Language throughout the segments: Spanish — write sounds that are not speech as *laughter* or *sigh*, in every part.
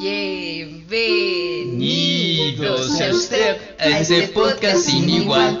Bienvenidos a usted a este podcast sin igual.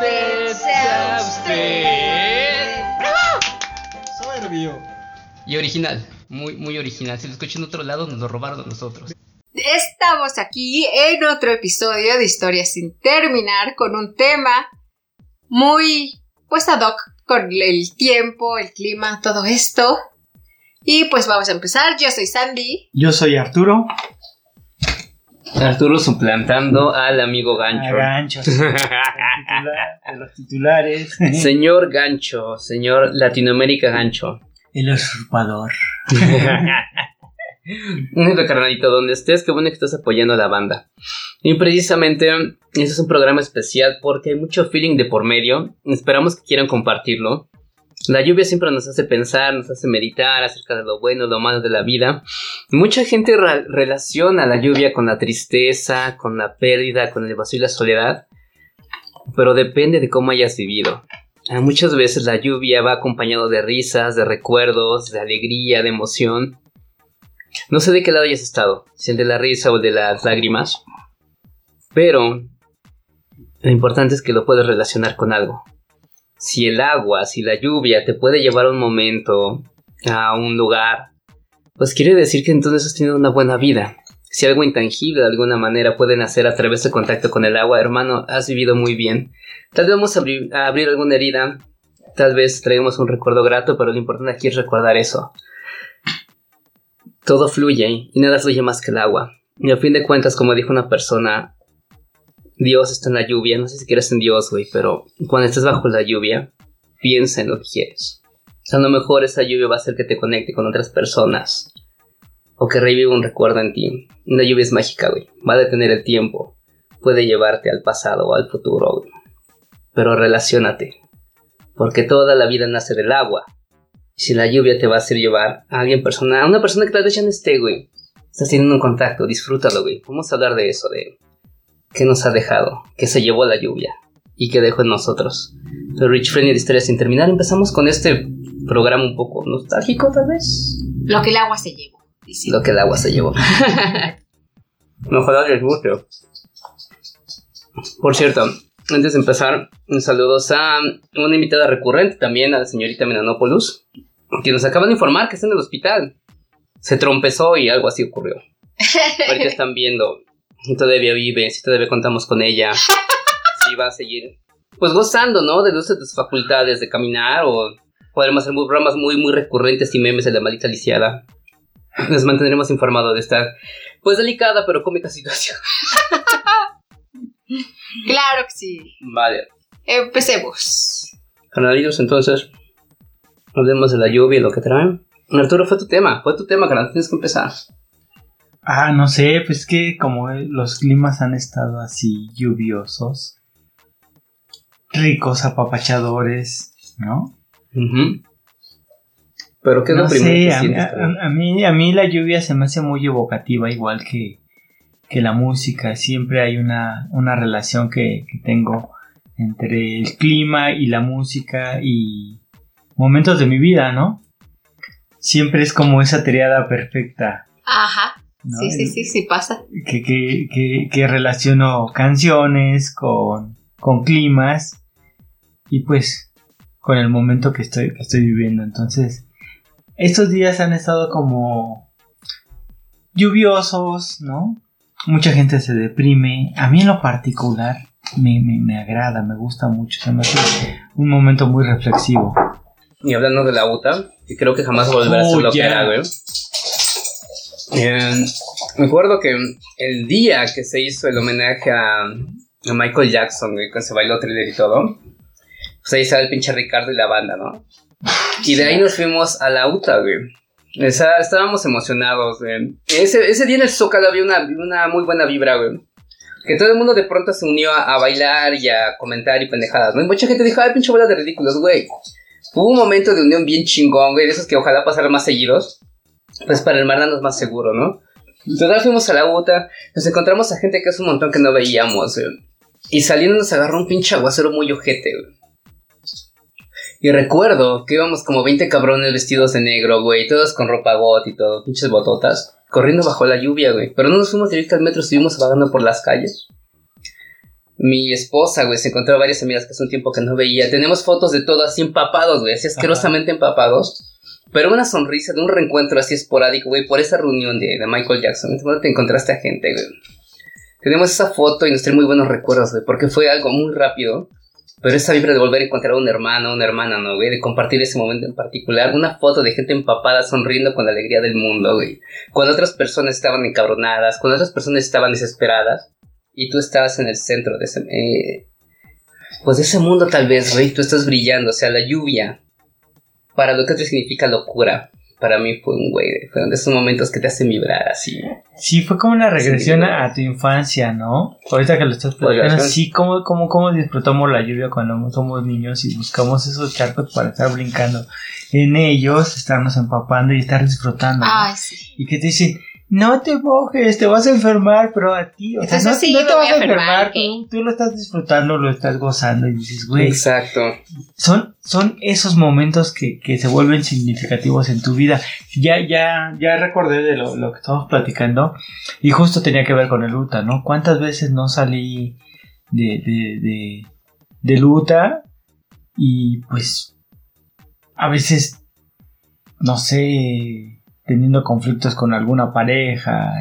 huésped sea usted. Soberbio. Y original, muy, muy original. Si lo escuchan en otro lado, nos lo robaron a nosotros. Estamos aquí en otro episodio de Historias sin terminar con un tema muy pues ad hoc con el tiempo, el clima, todo esto. Y pues vamos a empezar. Yo soy Sandy. Yo soy Arturo. Arturo suplantando al amigo Gancho. Ganchos. de los titulares. Señor Gancho, señor Latinoamérica Gancho. El usurpador. *laughs* Un carnalito, donde estés, qué bueno que estás apoyando a la banda. Y precisamente, este es un programa especial porque hay mucho feeling de por medio. Esperamos que quieran compartirlo. La lluvia siempre nos hace pensar, nos hace meditar acerca de lo bueno, lo malo de la vida. Mucha gente relaciona la lluvia con la tristeza, con la pérdida, con el vacío y la soledad. Pero depende de cómo hayas vivido. Ah, Muchas veces la lluvia va acompañado de risas, de recuerdos, de alegría, de emoción. No sé de qué lado hayas estado, si el de la risa o el de las lágrimas, pero lo importante es que lo puedes relacionar con algo. Si el agua, si la lluvia te puede llevar un momento, a un lugar, pues quiere decir que entonces has tenido una buena vida. Si algo intangible de alguna manera puede nacer a través de contacto con el agua, hermano, has vivido muy bien. Tal vez vamos a abrir, a abrir alguna herida, tal vez traigamos un recuerdo grato, pero lo importante aquí es recordar eso. Todo fluye y nada fluye más que el agua. Y a fin de cuentas, como dijo una persona, Dios está en la lluvia. No sé si quieres en Dios, güey, pero cuando estés bajo la lluvia, piensa en lo que quieres. O sea, a lo mejor esa lluvia va a hacer que te conecte con otras personas. O que reviva un recuerdo en ti. La lluvia es mágica, güey. Va a detener el tiempo. Puede llevarte al pasado o al futuro, güey. Pero relaciónate. Porque toda la vida nace del agua. Si la lluvia te va a hacer llevar a alguien personal, a una persona que tal vez ya no esté, güey. Estás teniendo un contacto, disfrútalo, güey. Vamos a hablar de eso, de qué nos ha dejado, qué se llevó la lluvia y qué dejó en nosotros. The Rich Friendly de Historia sin terminar, empezamos con este programa un poco nostálgico, tal vez. Lo que el agua se llevó. dice. Lo que el agua se llevó. Ojalá les guste. Por cierto, antes de empezar, un saludos a una invitada recurrente también, a la señorita Menanopoulos, que nos acaban de informar que está en el hospital. Se trompezó y algo así ocurrió. Ahorita están viendo todavía vive, si todavía contamos con ella, *laughs* si va a seguir, pues gozando, ¿no? Del uso de sus facultades de caminar o podremos hacer programas muy, muy recurrentes y memes de la maldita lisiada. Les mantendremos informados de esta, pues delicada pero cómica situación. *laughs* Claro que sí. Vale. Empecemos. Canalitos, entonces, hablemos de la lluvia y lo que traen. Arturo, fue tu tema, fue tu tema, canal, tienes que empezar. Ah, no sé, pues que como los climas han estado así lluviosos, ricos, apapachadores, ¿no? Ujú. Pero ¿qué es no lo primero sé, que a, mí- sientes? a- a mí, a mí la lluvia se me hace muy evocativa, igual que, que la música. Siempre hay una, una relación que, que tengo entre el clima y la música y momentos de mi vida, ¿no? Siempre es como esa triada perfecta. Ajá. ¿No? Sí, sí, sí, sí pasa. que, que, que, que relaciono canciones con, con climas y pues con el momento que estoy, que estoy viviendo. Entonces, estos días han estado como lluviosos, ¿no? Mucha gente se deprime. A mí en lo particular me, me, me agrada, me gusta mucho. Se me hace un momento muy reflexivo. Y hablando de la UTA, que creo que jamás volverá a ser Oh, lo que ya. era, güey. Eh, me acuerdo que el día que se hizo el homenaje a, a Michael Jackson, cuando se bailó thriller y todo, pues ahí estaba el pinche Ricardo y la banda, ¿no? Y de ahí nos fuimos a la UTA, güey. O sea, estábamos emocionados, güey. Ese, ese día en el Zócalo había una, una muy buena vibra, güey. que todo el mundo de pronto se unió a, a bailar y a comentar y pendejadas, ¿no? Y mucha gente dijo, ay, pinche bola de ridículos, güey. Hubo un momento de unión bien chingón, güey, de esos que ojalá pasaran más seguidos, pues para hermanarnos más seguro, ¿no? Total fuimos a la UTA, nos encontramos a gente que es un montón que no veíamos, güey. Y saliendo nos agarró un pinche aguacero muy ojete, güey. Y recuerdo que íbamos como 20 cabrones vestidos de negro, güey, todos con ropa got y todo, pinches bototas, corriendo bajo la lluvia, güey. Pero no nos fuimos directo al metro, estuvimos vagando por las calles. Mi esposa, güey, se encontró a varias amigas que hace un tiempo que no veía. Tenemos fotos de todo así empapados, güey, así asquerosamente empapados. Pero una sonrisa de un reencuentro así esporádico, güey, por esa reunión de, de Michael Jackson. ¿Dónde te encontraste a gente, güey? Tenemos esa foto y nos trae muy buenos recuerdos, güey, porque fue algo muy rápido. Pero esa vibra de volver a encontrar a un hermano, una hermana, ¿no, güey? De compartir ese momento en particular. Una foto de gente empapada sonriendo con la alegría del mundo, güey. Cuando otras personas estaban encabronadas, cuando otras personas estaban desesperadas. Y tú estabas en el centro de ese... eh, pues de ese mundo tal vez, güey. Tú estás brillando, o sea, la lluvia. Para lo que otro significa locura. Para mí fue un güey, fueron de esos momentos que te hacen vibrar así. Sí, fue como una regresión Sí. a, tu infancia, ¿no? Ahorita que lo estás platicando, sí, como, como, como disfrutamos la lluvia cuando somos niños y buscamos esos charcos para estar brincando en ellos, estarnos empapando y estar disfrutando. ¿no? Ay, sí. Y que te dicen, no te mojes, te vas a enfermar, pero a ti, o sea, Eso no, sí, no me te voy vas a enfermar, enfermar, ¿eh? tú, tú lo estás disfrutando, lo estás gozando y dices, güey, Exacto. son, son esos momentos que, que se vuelven significativos en tu vida. Ya, ya, ya recordé de lo, lo que estamos platicando y justo tenía que ver con el UTA, ¿no? ¿Cuántas veces no salí de, de, de, del UTA y pues a veces, no sé, teniendo conflictos con alguna pareja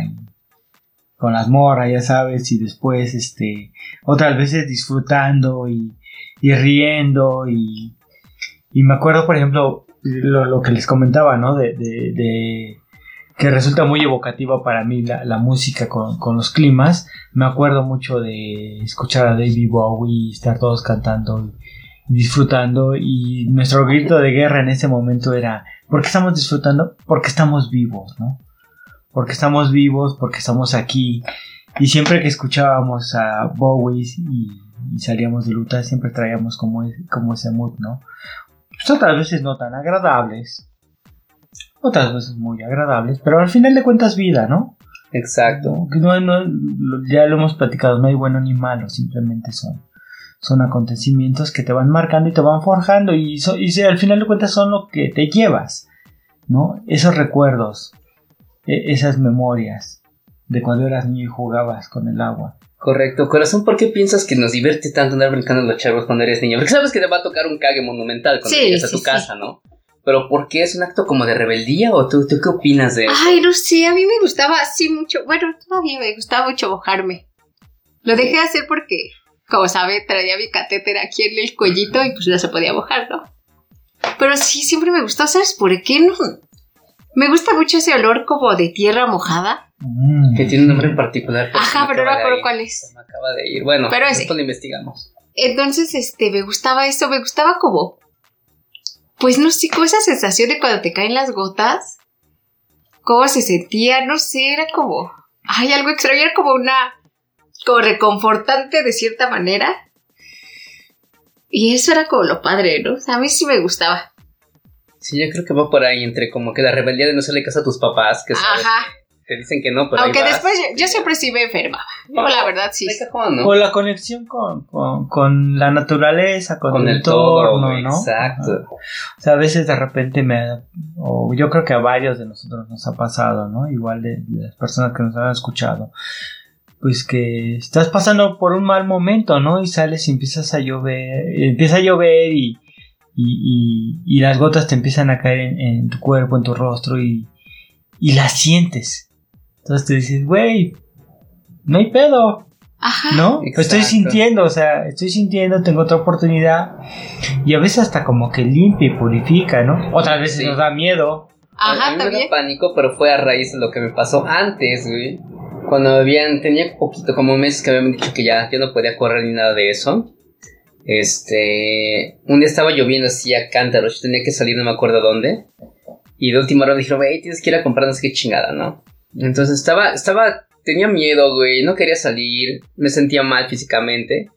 con las morras, ya sabes, y después, este, otras veces disfrutando y, y riendo y, y me acuerdo, por ejemplo, lo, lo que les comentaba, ¿no? De, de, de que resulta muy evocativa para mí la, la música con, con los climas. Me acuerdo mucho de escuchar a David Bowie y estar todos cantando disfrutando y nuestro grito de guerra en ese momento era ¿por qué estamos disfrutando? Porque estamos vivos, ¿no? Porque estamos vivos, porque estamos aquí y siempre que escuchábamos a Bowie y, y salíamos de luta siempre traíamos como, como ese mood, ¿no? Pues otras veces no tan agradables, otras veces muy agradables, pero al final de cuentas vida, ¿no? Exacto. No, ya lo hemos platicado, no hay bueno ni malo, simplemente son, son acontecimientos que te van marcando y te van forjando y, so- y al final de cuentas son lo que te llevas, ¿no? Esos recuerdos, e- esas memorias de cuando eras niño y jugabas con el agua. Correcto. Corazón, ¿por qué piensas que nos divierte tanto andar brincando en los charcos cuando eres niño? Porque sabes que te va a tocar un cague monumental cuando Sí, llegues a tu sí. casa, ¿no? Pero ¿por qué es un acto como de rebeldía o tú, tú qué opinas de eso? Ay, no sé, a mí me gustaba así mucho. Bueno, todavía me gustaba mucho mojarme. Lo dejé de hacer porque, como sabe, traía mi catéter aquí en el cuellito y pues no se podía mojar, ¿no? Pero sí, siempre me gustó, ¿sabes por qué? No. Me gusta mucho ese olor como de tierra mojada. Mm. Que tiene un nombre en particular. Ajá, pero no me acuerdo cuál es. Se me acaba de ir. Bueno, Pero esto lo investigamos. Entonces, este, me gustaba eso, me gustaba como, pues no sé, como esa sensación de cuando te caen las gotas, cómo se sentía, no sé, era como, ay, algo extraño, era como una, como reconfortante de cierta manera. Y eso era como lo padre, ¿no? O sea, a mí sí me gustaba. Sí, yo creo que va por ahí entre como que la rebeldía de no hacerle caso a tus papás, que sabes, Ajá. te dicen que no, pero Aunque ahí vas. después yo, yo siempre sí me enfermaba. Yo, la verdad, sí. Cajón, ¿no? O la conexión con, con, con la naturaleza, con, Con el todo, entorno, güey, ¿no? exacto. Ajá. O sea, a veces de repente me... O yo creo que a varios de nosotros nos ha pasado, ¿no? Igual de, de las personas que nos han escuchado. Pues que estás pasando por un mal momento, ¿no? Y sales y empiezas a llover, empieza a llover y, y, y, y las gotas te empiezan a caer en, en tu cuerpo, en tu rostro y, y las sientes. Entonces te dices, güey, no hay pedo, Ajá. ¿no? Exacto. Estoy sintiendo, o sea, estoy sintiendo, tengo otra oportunidad y a veces hasta como que limpia y purifica, ¿no? Otras veces Sí. nos da miedo. A- a Ajá, mí me da también. pánico, pero fue a raíz de lo que me pasó antes, güey. Cuando habían, tenía poquito, como meses que habían dicho que ya, yo no podía correr ni nada de eso. Este, un día estaba lloviendo así a cántaros, yo tenía que salir, no me acuerdo dónde. Y de última hora me dijeron, güey, tienes que ir a comprar no sé qué chingada, ¿no? Entonces estaba, estaba, tenía miedo, güey, no quería salir, me sentía mal físicamente.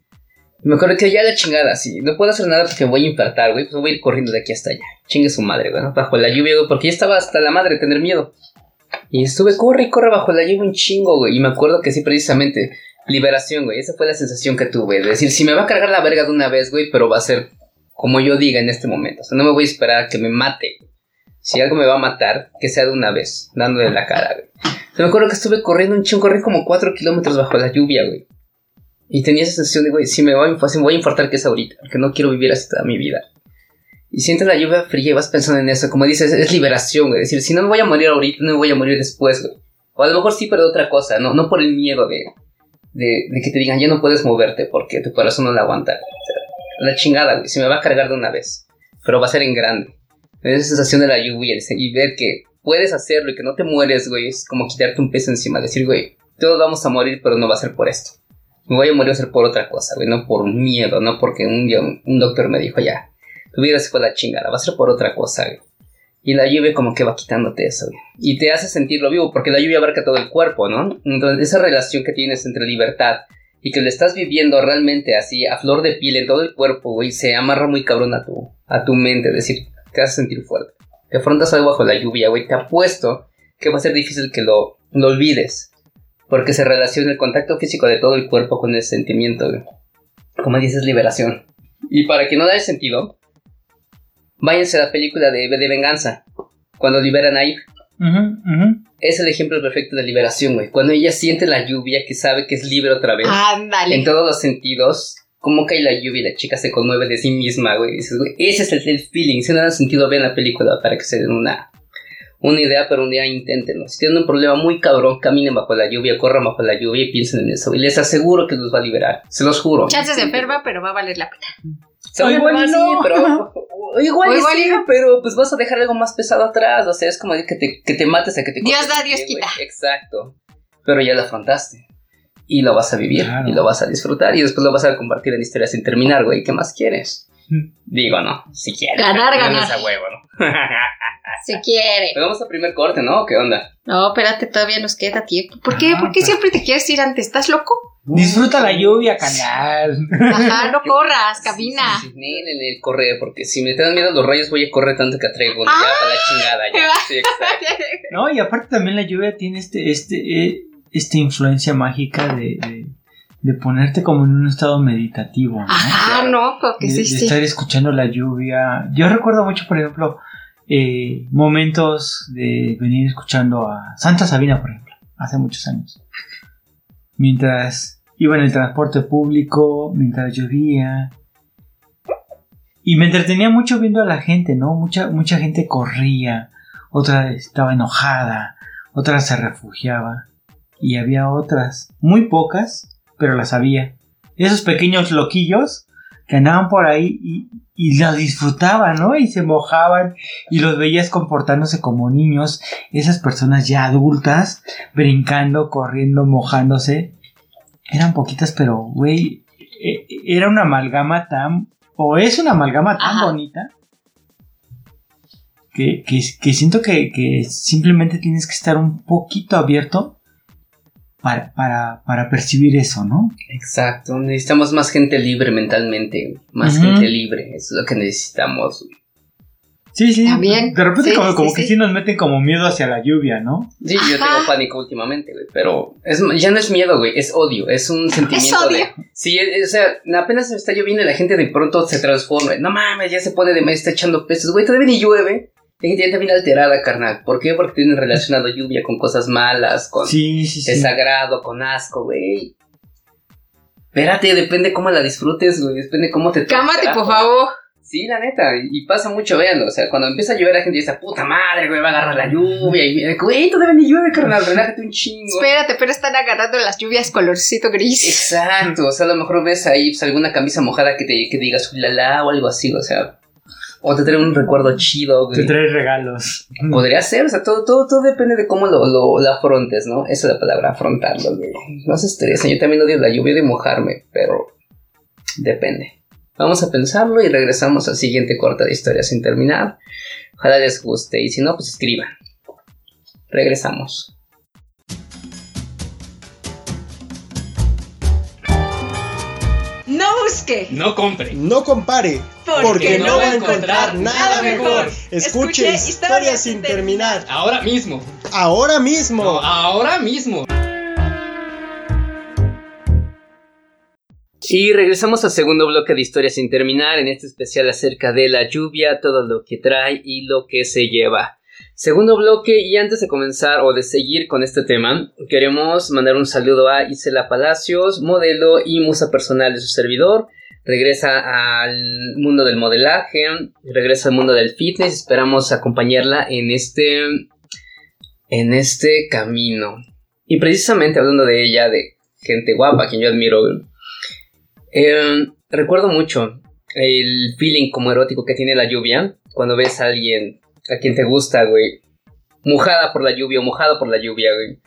Me acuerdo que ya la chingada, sí, no puedo hacer nada porque voy a infartar, güey, pues voy a ir corriendo de aquí hasta allá. Chingue su madre, güey, bajo la lluvia, güey, porque ya estaba hasta la madre tener miedo. Y estuve, corre y corre bajo la lluvia un chingo, güey, y me acuerdo que sí, precisamente, liberación, güey, esa fue la sensación que tuve, de decir, si me va a cargar la verga de una vez, güey, pero va a ser como yo diga en este momento, o sea, no me voy a esperar a que me mate, si algo me va a matar, que sea de una vez, dándole la cara, güey. Me acuerdo que estuve corriendo un chingo, corrí como 4 kilómetros bajo la lluvia, güey. Y tenía esa sensación de, güey, si me voy, si me voy a infartar que es ahorita, porque no quiero vivir así toda mi vida. Y sientes la lluvia fría y vas pensando en eso, como dices, es liberación, güey. Es decir, si no me voy a morir ahorita, no me voy a morir después, güey. O a lo mejor sí, pero de otra cosa, no, no por el miedo de, de, de que te digan, ya no puedes moverte porque tu corazón no la aguanta. O sea, la chingada, güey, se me va a cargar de una vez. Pero va a ser en grande. Esa sensación de la lluvia y ver que puedes hacerlo y que no te mueres, güey, es como quitarte un peso encima. Decir, güey, todos vamos a morir, pero no va a ser por esto. Me voy a morir a ser por otra cosa, güey, no por miedo, no porque un día un, un doctor me dijo, ya, tu vida se fue la chingada, va a ser por otra cosa, güey. Y la lluvia como que va quitándote eso, güey. Y te hace sentirlo vivo, porque la lluvia abarca todo el cuerpo, ¿no? Entonces, esa relación que tienes entre libertad y que lo estás viviendo realmente así, a flor de piel en todo el cuerpo, güey, se amarra muy cabrón a tu, a tu mente. Es decir, te hace sentir fuerte. Te afrontas algo bajo la lluvia, güey. Te apuesto que va a ser difícil que lo, lo olvides. Porque se relaciona el contacto físico de todo el cuerpo con el sentimiento, güey. Como dices, liberación. Y para que no da el sentido, váyanse a la película de, de Venganza. Cuando liberan a Eve. Es el ejemplo perfecto de liberación, güey. Cuando ella siente la lluvia, que sabe que es libre otra vez. Ándale. En todos los sentidos. Cómo cae la lluvia y la chica se conmueve de sí misma, güey. Dices, güey, ese es el, el feeling. Si no dan sentido, vean la película para que se den una, una idea, pero un día inténtenlo. Si tienen un problema muy cabrón, caminen bajo la lluvia, corran bajo la lluvia y piensen en eso. Y les aseguro que los va a liberar. Se los juro. Chances de enferma, pero va a valer la pena. Se van a O igual no. pero. o igual, O y igual sí, no. pero pues vas a dejar algo más pesado atrás. O sea, es como que te, que te mates a que te Dios da, Dios quita. Exacto. Pero ya lo afrontaste. Y lo vas a vivir. Claro. Y lo vas a disfrutar. Y después lo vas a compartir en historias sin terminar, güey. ¿Qué más quieres? Digo, no. Si quieres. Ganar, ganar. es a huevo, ¿no? *laughs* Si quiere. Pero vamos a primer corte, ¿no? ¿Qué onda? No, espérate, todavía nos queda tiempo. ¿Por qué? Ah, ¿Por qué pero- siempre te quieres ir antes? ¿Estás loco? Disfruta la lluvia, canal. Ajá, no *laughs* corras, camina. Sí, sí, en el correr, porque si me te dan miedo los rayos, voy a correr tanto que atraigo. Ah. Ya, para la chingada, ya. *laughs* Sí, exacto. No, y aparte también la lluvia tiene este, este, eh, esta influencia mágica de, de, de ponerte como en un estado meditativo, ¿no? Ajá, no, porque de, sí, de sí. estar escuchando la lluvia. Yo recuerdo mucho, por ejemplo, eh, momentos de venir escuchando a Santa Sabina, por ejemplo, hace muchos años. Mientras iba en el transporte público, mientras llovía. Y me entretenía mucho viendo a la gente, ¿no? Mucha, mucha gente corría, otra estaba enojada, otra se refugiaba. Y había otras, muy pocas, pero las había. Esos pequeños loquillos que andaban por ahí y, y la disfrutaban, ¿no? Y se mojaban y los veías comportándose como niños, esas personas ya adultas, brincando, corriendo, mojándose. Eran poquitas, pero, güey, e- era una amalgama tan, o es una amalgama tan Ajá. bonita, que, que, que siento que, que simplemente tienes que estar un poquito abierto para, para, para percibir eso, ¿no? Exacto, necesitamos más gente libre mentalmente, más gente libre, eso es lo que necesitamos. Sí, sí. También. De repente Sí, como, sí, como sí, que sí. sí nos meten como miedo hacia la lluvia, ¿no? Sí, yo tengo pánico últimamente, güey, pero es, ya no es miedo, güey, es odio, es un sentimiento odio. de... Sí, es- o sea, apenas se está lloviendo y la gente de pronto se transforma, no mames, ya se pone de mes, está echando peces, güey, todavía ni llueve. La gente bien alterada, carnal. ¿Por qué? Porque tienen relacionado lluvia con cosas malas, con Sí, sí, sí. desagrado, con asco, güey. Espérate, depende cómo la disfrutes, güey. Depende cómo te Cámate, por favor. Sí, la neta. Y pasa mucho, vean. O sea, cuando empieza a llover, la gente dice, puta madre, güey, va a agarrar la lluvia. Y mira, güey, todavía ni llueve, carnal. Relájate un chingo. Espérate, pero están agarrando las lluvias colorcito gris. Exacto. O sea, a lo mejor ves ahí pues, alguna camisa mojada que te que digas ulala o algo así, o sea. O te trae un recuerdo chido, güey. Te trae regalos. Podría ser, o sea, todo, todo, todo depende de cómo lo, lo, lo afrontes, ¿no? Esa es la palabra, afrontarlo, güey. No se estresen, yo también odio la lluvia de mojarme, pero depende. Vamos a pensarlo y regresamos al siguiente corte de historia sin terminar. Ojalá les guste y si no, pues escriban. Regresamos. Busque, No compre. No compare, Porque porque, no no va a encontrar nada mejor. Escuche Escuche historias sin terminar. Ahora mismo. Ahora mismo. ahora mismo. Y regresamos al segundo bloque de Historias sin terminar, en este especial acerca de la lluvia, todo lo que trae y lo que se lleva. Segundo bloque, y antes de comenzar o de seguir con este tema, queremos mandar un saludo a Isela Palacios, modelo y musa personal de su servidor. Regresa al mundo del modelaje, regresa al mundo del fitness, esperamos acompañarla en este en este camino. Y precisamente hablando de ella, de gente guapa, quien yo admiro, eh, recuerdo mucho el feeling como erótico que tiene la lluvia cuando ves a alguien a quien te gusta, güey, mojada por la lluvia o mojado por la lluvia, güey.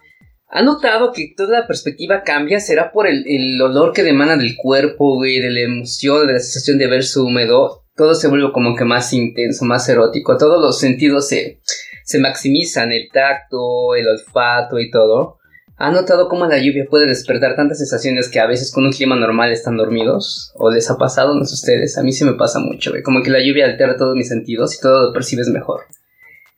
¿Ha notado que toda la perspectiva cambia? ¿Será por el, el olor que demana del cuerpo, güey, de la emoción, de la sensación de verse húmedo? Todo se vuelve como que más intenso, más erótico. Todos los sentidos se, se maximizan, el tacto, el olfato y todo. ¿Ha notado cómo la lluvia puede despertar tantas sensaciones que a veces con un clima normal están dormidos? ¿O les ha pasado? No sé ustedes. A mí sí me pasa mucho, güey. Como que la lluvia altera todos mis sentidos y todo lo percibes mejor.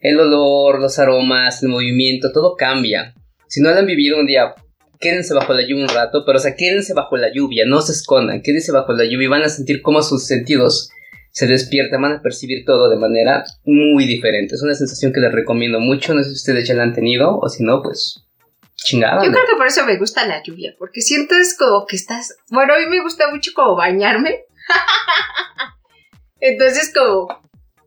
El olor, los aromas, el movimiento, todo cambia. Si no lo han vivido un día, quédense bajo la lluvia un rato, pero o sea, quédense bajo la lluvia, no se escondan, quédense bajo la lluvia y van a sentir cómo sus sentidos se despiertan, van a percibir todo de manera muy diferente. Es una sensación que les recomiendo mucho, no sé si ustedes ya la han tenido o si no, pues chingada. Yo ¿no? creo que por eso me gusta la lluvia, porque siento es como que estás... Bueno, a mí me gusta mucho como bañarme. *laughs* Entonces como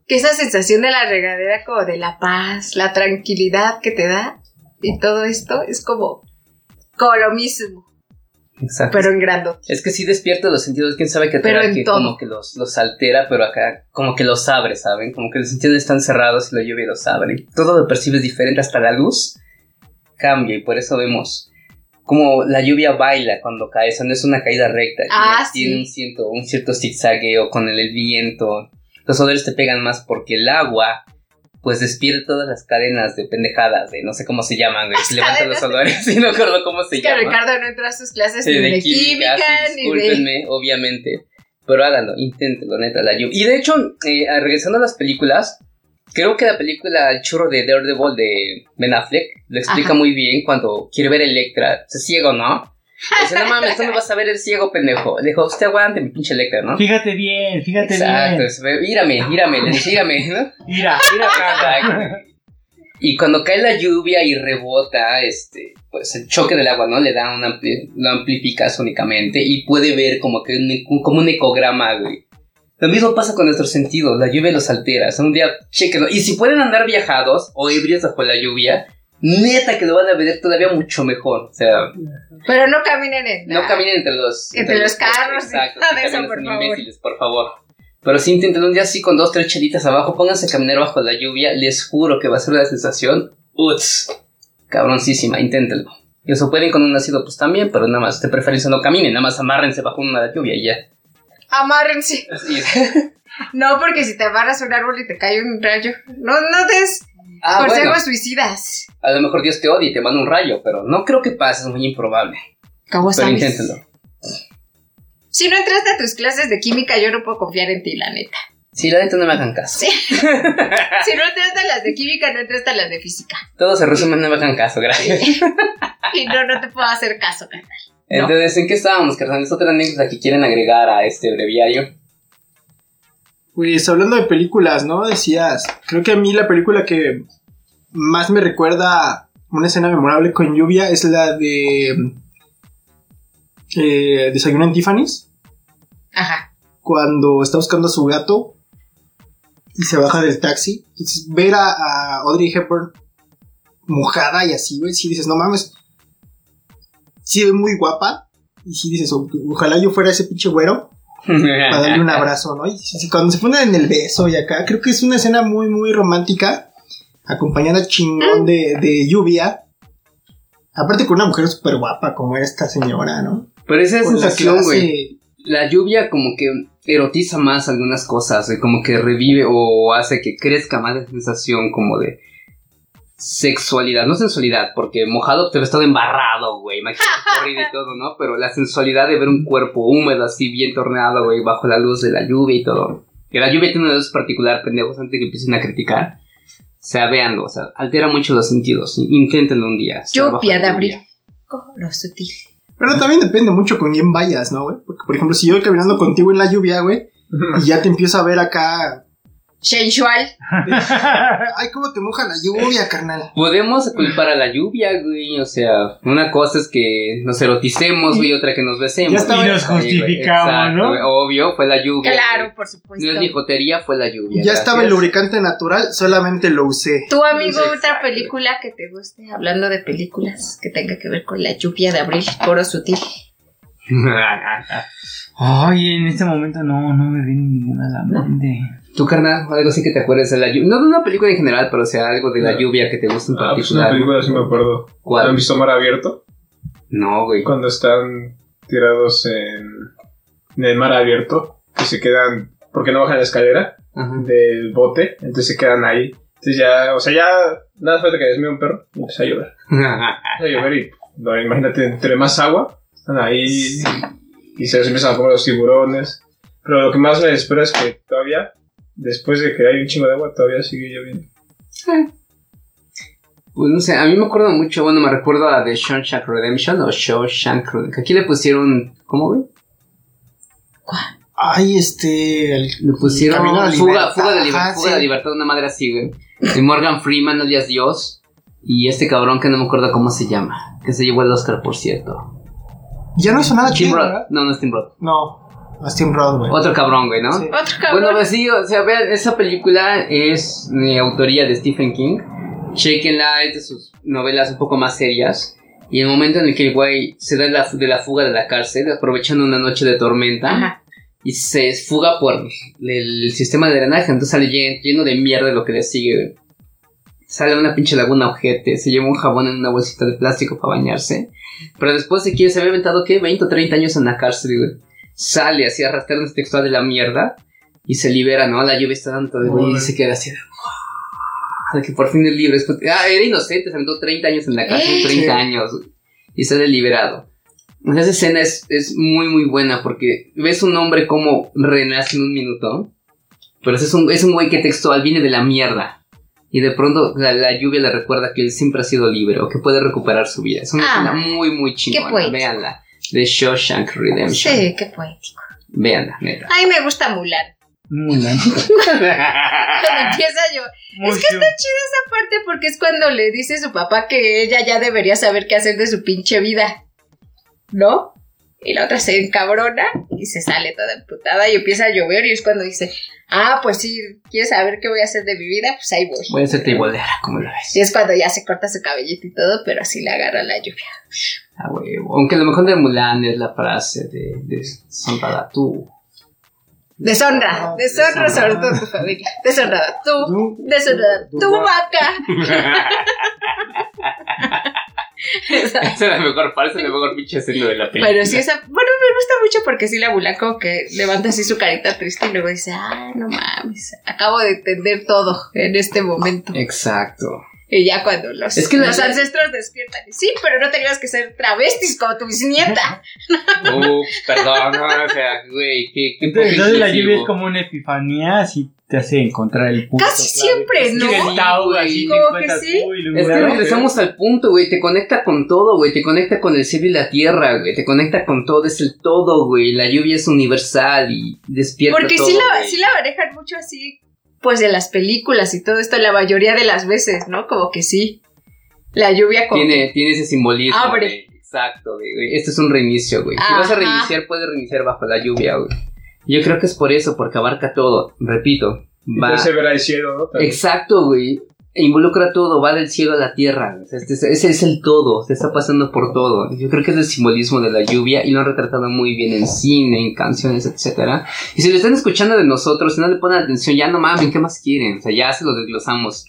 que esa sensación de la regadera, como de la paz, la tranquilidad que te da y todo esto es como, como lo mismo, Exacto. pero en grande. Es que sí despierta los sentidos, quién sabe qué Pero en que todo. como que los, los altera, pero acá como que los abre, ¿saben? Como que los sentidos están cerrados y la lluvia los abre. Todo lo percibes diferente, hasta la luz cambia y por eso vemos como la lluvia baila cuando cae, eso no es una caída recta, Ah, tiene, tiene sí. un, cierto, un cierto zigzagueo con el, el viento, los olores te pegan más porque el agua pues despierta todas las cadenas de pendejadas, de no sé cómo se llaman, güey, que levantan los de- olores y *laughs* no recuerdo cómo se Es que llama. Ricardo no entró a sus clases Sí, ni de, química, sí, ni de... discúlpenme, obviamente. Pero háganlo, inténtenlo, neta, la lluvia. Y de hecho, eh, regresando a las películas, creo que la película El churro de Daredevil de Ben Affleck lo explica Ajá. muy bien cuando quiere ver a Electra. Se ciego, ¿no? Dice, no *laughs* mames, no me vas a ver el ciego, pendejo. Le dijo, usted aguante mi pinche Electra, ¿no? Fíjate bien, fíjate Exacto, bien. se ve, mírame, mírame, le dice, mírame, ¿no? Mira, mira acá. *laughs* Y cuando cae la lluvia y rebota, este, pues el choque del agua, ¿no? Le da una ampli- lo amplifica sónicamente y puede ver como que un, un- como un ecograma, güey. Lo mismo pasa con nuestros sentidos, la lluvia los altera. O sea, un día, chequenlo. Y si pueden andar viajados o ebrios bajo la lluvia, neta que lo van a ver todavía mucho mejor. O sea, Pero no caminen en... no caminen entre los... Entre los carros, Exacto, nada de eso, por favor. imbéciles, por favor. Pero sí intenten un día así con dos, tres chelitas abajo, pónganse a caminar bajo la lluvia, les juro que va a ser una sensación, uts, cabroncísima, inténtenlo. Y eso pueden con un ácido pues también, pero nada más, de preferencia no caminen, nada más amárrense bajo una lluvia y ya. Amárrense. *laughs* No, porque si te amarras un árbol y te cae un rayo, no, no des Ah, bueno, consejos suicidas. a lo mejor Dios te odia y te manda un rayo, pero no creo que pase, es muy improbable. ¿Cómo Pero sabes? inténtenlo. Si no entraste a tus clases de química, yo no puedo confiar en ti, la neta. Sí, la neta no me hagan caso. *laughs* Si no entraste a las de química, no entraste a las de física. Todo se resume en no me hagan caso, gracias. *laughs* Y no, no te puedo hacer caso, carnal. Entonces, ¿en qué estábamos, carnal? ¿Es otra anécdota que quieren agregar a este breviario? Pues hablando de películas, ¿no? Decías, creo que a mí la película que más me recuerda una escena memorable con lluvia es la de eh, Desayuno en Tiffany's, Ajá. cuando está buscando a su gato y se baja del taxi. Entonces, ver a, a Audrey Hepburn mojada y así, güey, si dices, no mames, sí es muy guapa. Y si dices, "O- ojalá yo fuera ese pinche güero para darle un abrazo, ¿no? Y cuando se ponen en el beso y acá, creo que es una escena muy, muy romántica, acompañada chingón de, de lluvia. Aparte con una mujer súper guapa como esta señora, ¿no? Pero esa sensación, güey. La lluvia como que erotiza más algunas cosas, güey, como que revive o hace que crezca más la sensación como de... sexualidad, no sensualidad, porque mojado te ves todo embarrado, güey, imagínate *laughs* corrido y todo, ¿no? Pero la sensualidad de ver un cuerpo húmedo así, bien torneado, güey, bajo la luz de la lluvia y todo. Que la lluvia tiene una luz particular, pendejos, antes de que empiecen a criticar. O sea, véanlo, o sea, altera mucho los sentidos. Inténtenlo un día. Lluvia de abril. lluvia. Lo sutil. Pero también depende mucho con quién vayas, ¿no, güey? Porque, por ejemplo, si yo voy caminando contigo en la lluvia, güey, y ya te empiezo a ver acá. Sensual. Ay, cómo te moja la lluvia, carnal. Podemos culpar a la lluvia, güey. O sea, una cosa es que nos eroticemos, güey, otra que nos besemos. Ya estaba- Y nos justificamos, exacto, ¿no? güey, Obvio, fue la lluvia. Claro, güey. por supuesto. No es mi jotería, fue la lluvia. Ya estaba el lubricante natural, solamente lo usé. Tu amigo, Exacto. otra película que te guste, hablando de películas que tenga que ver con la lluvia de abril, coro sutil. *laughs* Ay, en este momento no, no me viene ninguna a la mente. ¿Tu carnal? Algo así que te acuerdes de la lluvia. No de una película en general, pero o sea, algo de la No. lluvia que te gusta en Ah, pues una particular. película sí me acuerdo. ¿Cuál? ¿Han visto Mar Abierto? No, güey. Cuando están tirados en, en el mar abierto, que se quedan, porque no bajan la escalera Ajá. del bote, entonces se quedan ahí. Entonces ya, o sea, ya nada falta que desvíe un perro y empieza a llover. Empieza a llover y, no, imagínate, entre más agua, están ahí y se les empiezan a comer los tiburones. Pero lo que más me espera es que todavía, después de que hay un chingo de agua, todavía sigue lloviendo. Pues no sé, a mí me acuerdo mucho, bueno, me recuerdo a The Shawshank Redemption o Shawshank Redemption. Aquí le pusieron, ¿cómo, güey? Ay, este. el- Le pusieron la fuga, libertad. fuga de libertad, Ajá, fuga sí. de libertad, una madre así, güey. De Morgan Freeman, alias Dios. Y este cabrón que no me acuerdo cómo se llama. Que se llevó el Oscar, por cierto. Ya no hizo nada Tim chido. No, no es Tim Roth. No, güey. Otro cabrón, güey, ¿no? Sí. Otro cabrón. Bueno, pues sí, o sea, vean, esa película es de autoría de Stephen King. Chequenla, es de sus novelas un poco más serias. Y el momento en el que el güey se da la, de la fuga de la cárcel, aprovechando una noche de tormenta, Ajá. y se fuga por el sistema de drenaje, entonces sale llen- lleno de mierda lo que le sigue. güey. Sale a una pinche laguna ojete, se lleva un jabón en una bolsita de plástico para bañarse. Pero después de que se había aventado, ¿qué? 20 o 30 años en la cárcel, güey. Sale así arrastrándose textual de la mierda y se libera, ¿no? La lluvia está tanto, güey, y se queda así de... De que por fin es libre. Ah, era inocente, se aventó 30 años en la cárcel, 30 años, y sale liberado. Esa escena es, es muy, muy buena porque ves un hombre como renace en un minuto, pero es un, es un güey que textual viene de la mierda. Y de pronto la, la lluvia le recuerda que él siempre ha sido libre o que puede recuperar su vida. Es una Ah, escena muy, muy chingona. poético. Véanla. De Shawshank Redemption. Sí, qué poético. Véanla, neta. Ay, me gusta Mulan. Mulan. Cuando *laughs* empieza yo. Mucho. Es que está chida esa parte porque es cuando le dice a su papá que ella ya debería saber qué hacer de su pinche vida. ¿No? Y la otra se encabrona y se sale toda emputada y empieza a llover y es cuando dice, ah, pues sí, ¿quieres saber qué voy a hacer de mi vida? Pues ahí voy. Voy a hacerte bolera, como lo ves. Y es cuando ya se corta su cabellito y todo, pero así le agarra la lluvia. A huevo. Aunque lo mejor de Mulan es la frase de, de Sonrada tú. Deshonra, deshonra Deshonra. sobre todo tu familia. Deshonrada tú, Tú, deshonrada tu vaca. *laughs* Esa es la mejor parte, la mejor pinche escena de la película. Pero sí, esa, bueno, me gusta mucho porque sí la Mulan como que levanta así su carita triste y luego dice, ah, no mames, acabo de entender todo en este momento. Exacto. Y ya cuando los, Es que la- los ancestros despiertan, sí, pero no tenías que ser travestis como tu bisnieta. *laughs* Ups, perdón, o sea, güey, qué, qué Entonces, la lluvia es como una epifanía, así te hace encontrar el punto. Casi siempre, ¿no? Es que regresamos al punto, güey. Te conecta con todo, güey. Te conecta con el cielo y la tierra, güey. Te conecta con todo. Es el todo, güey. La lluvia es universal y despierta Porque todo, sí, la, sí la manejan mucho así, pues en las películas y todo esto, la mayoría de las veces, ¿no? Como que sí. La lluvia como Tiene, tiene ese simbolismo. Abre. güey. Exacto, güey. Este es un reinicio, güey. Si vas a reiniciar, puedes reiniciar bajo la lluvia, güey. Yo creo que es por eso, porque abarca todo. Repito. Va. Entonces se verá el cielo, ¿no? Exacto, güey. E Involucra todo, va del cielo a la tierra. este es- Ese es el todo, se está pasando por todo. Yo creo que es el simbolismo de la lluvia y lo han retratado muy bien en cine, en canciones, etcétera. Y si lo están escuchando de nosotros y no le ponen atención, ya no mames, ¿qué más quieren? O sea, ya se los desglosamos.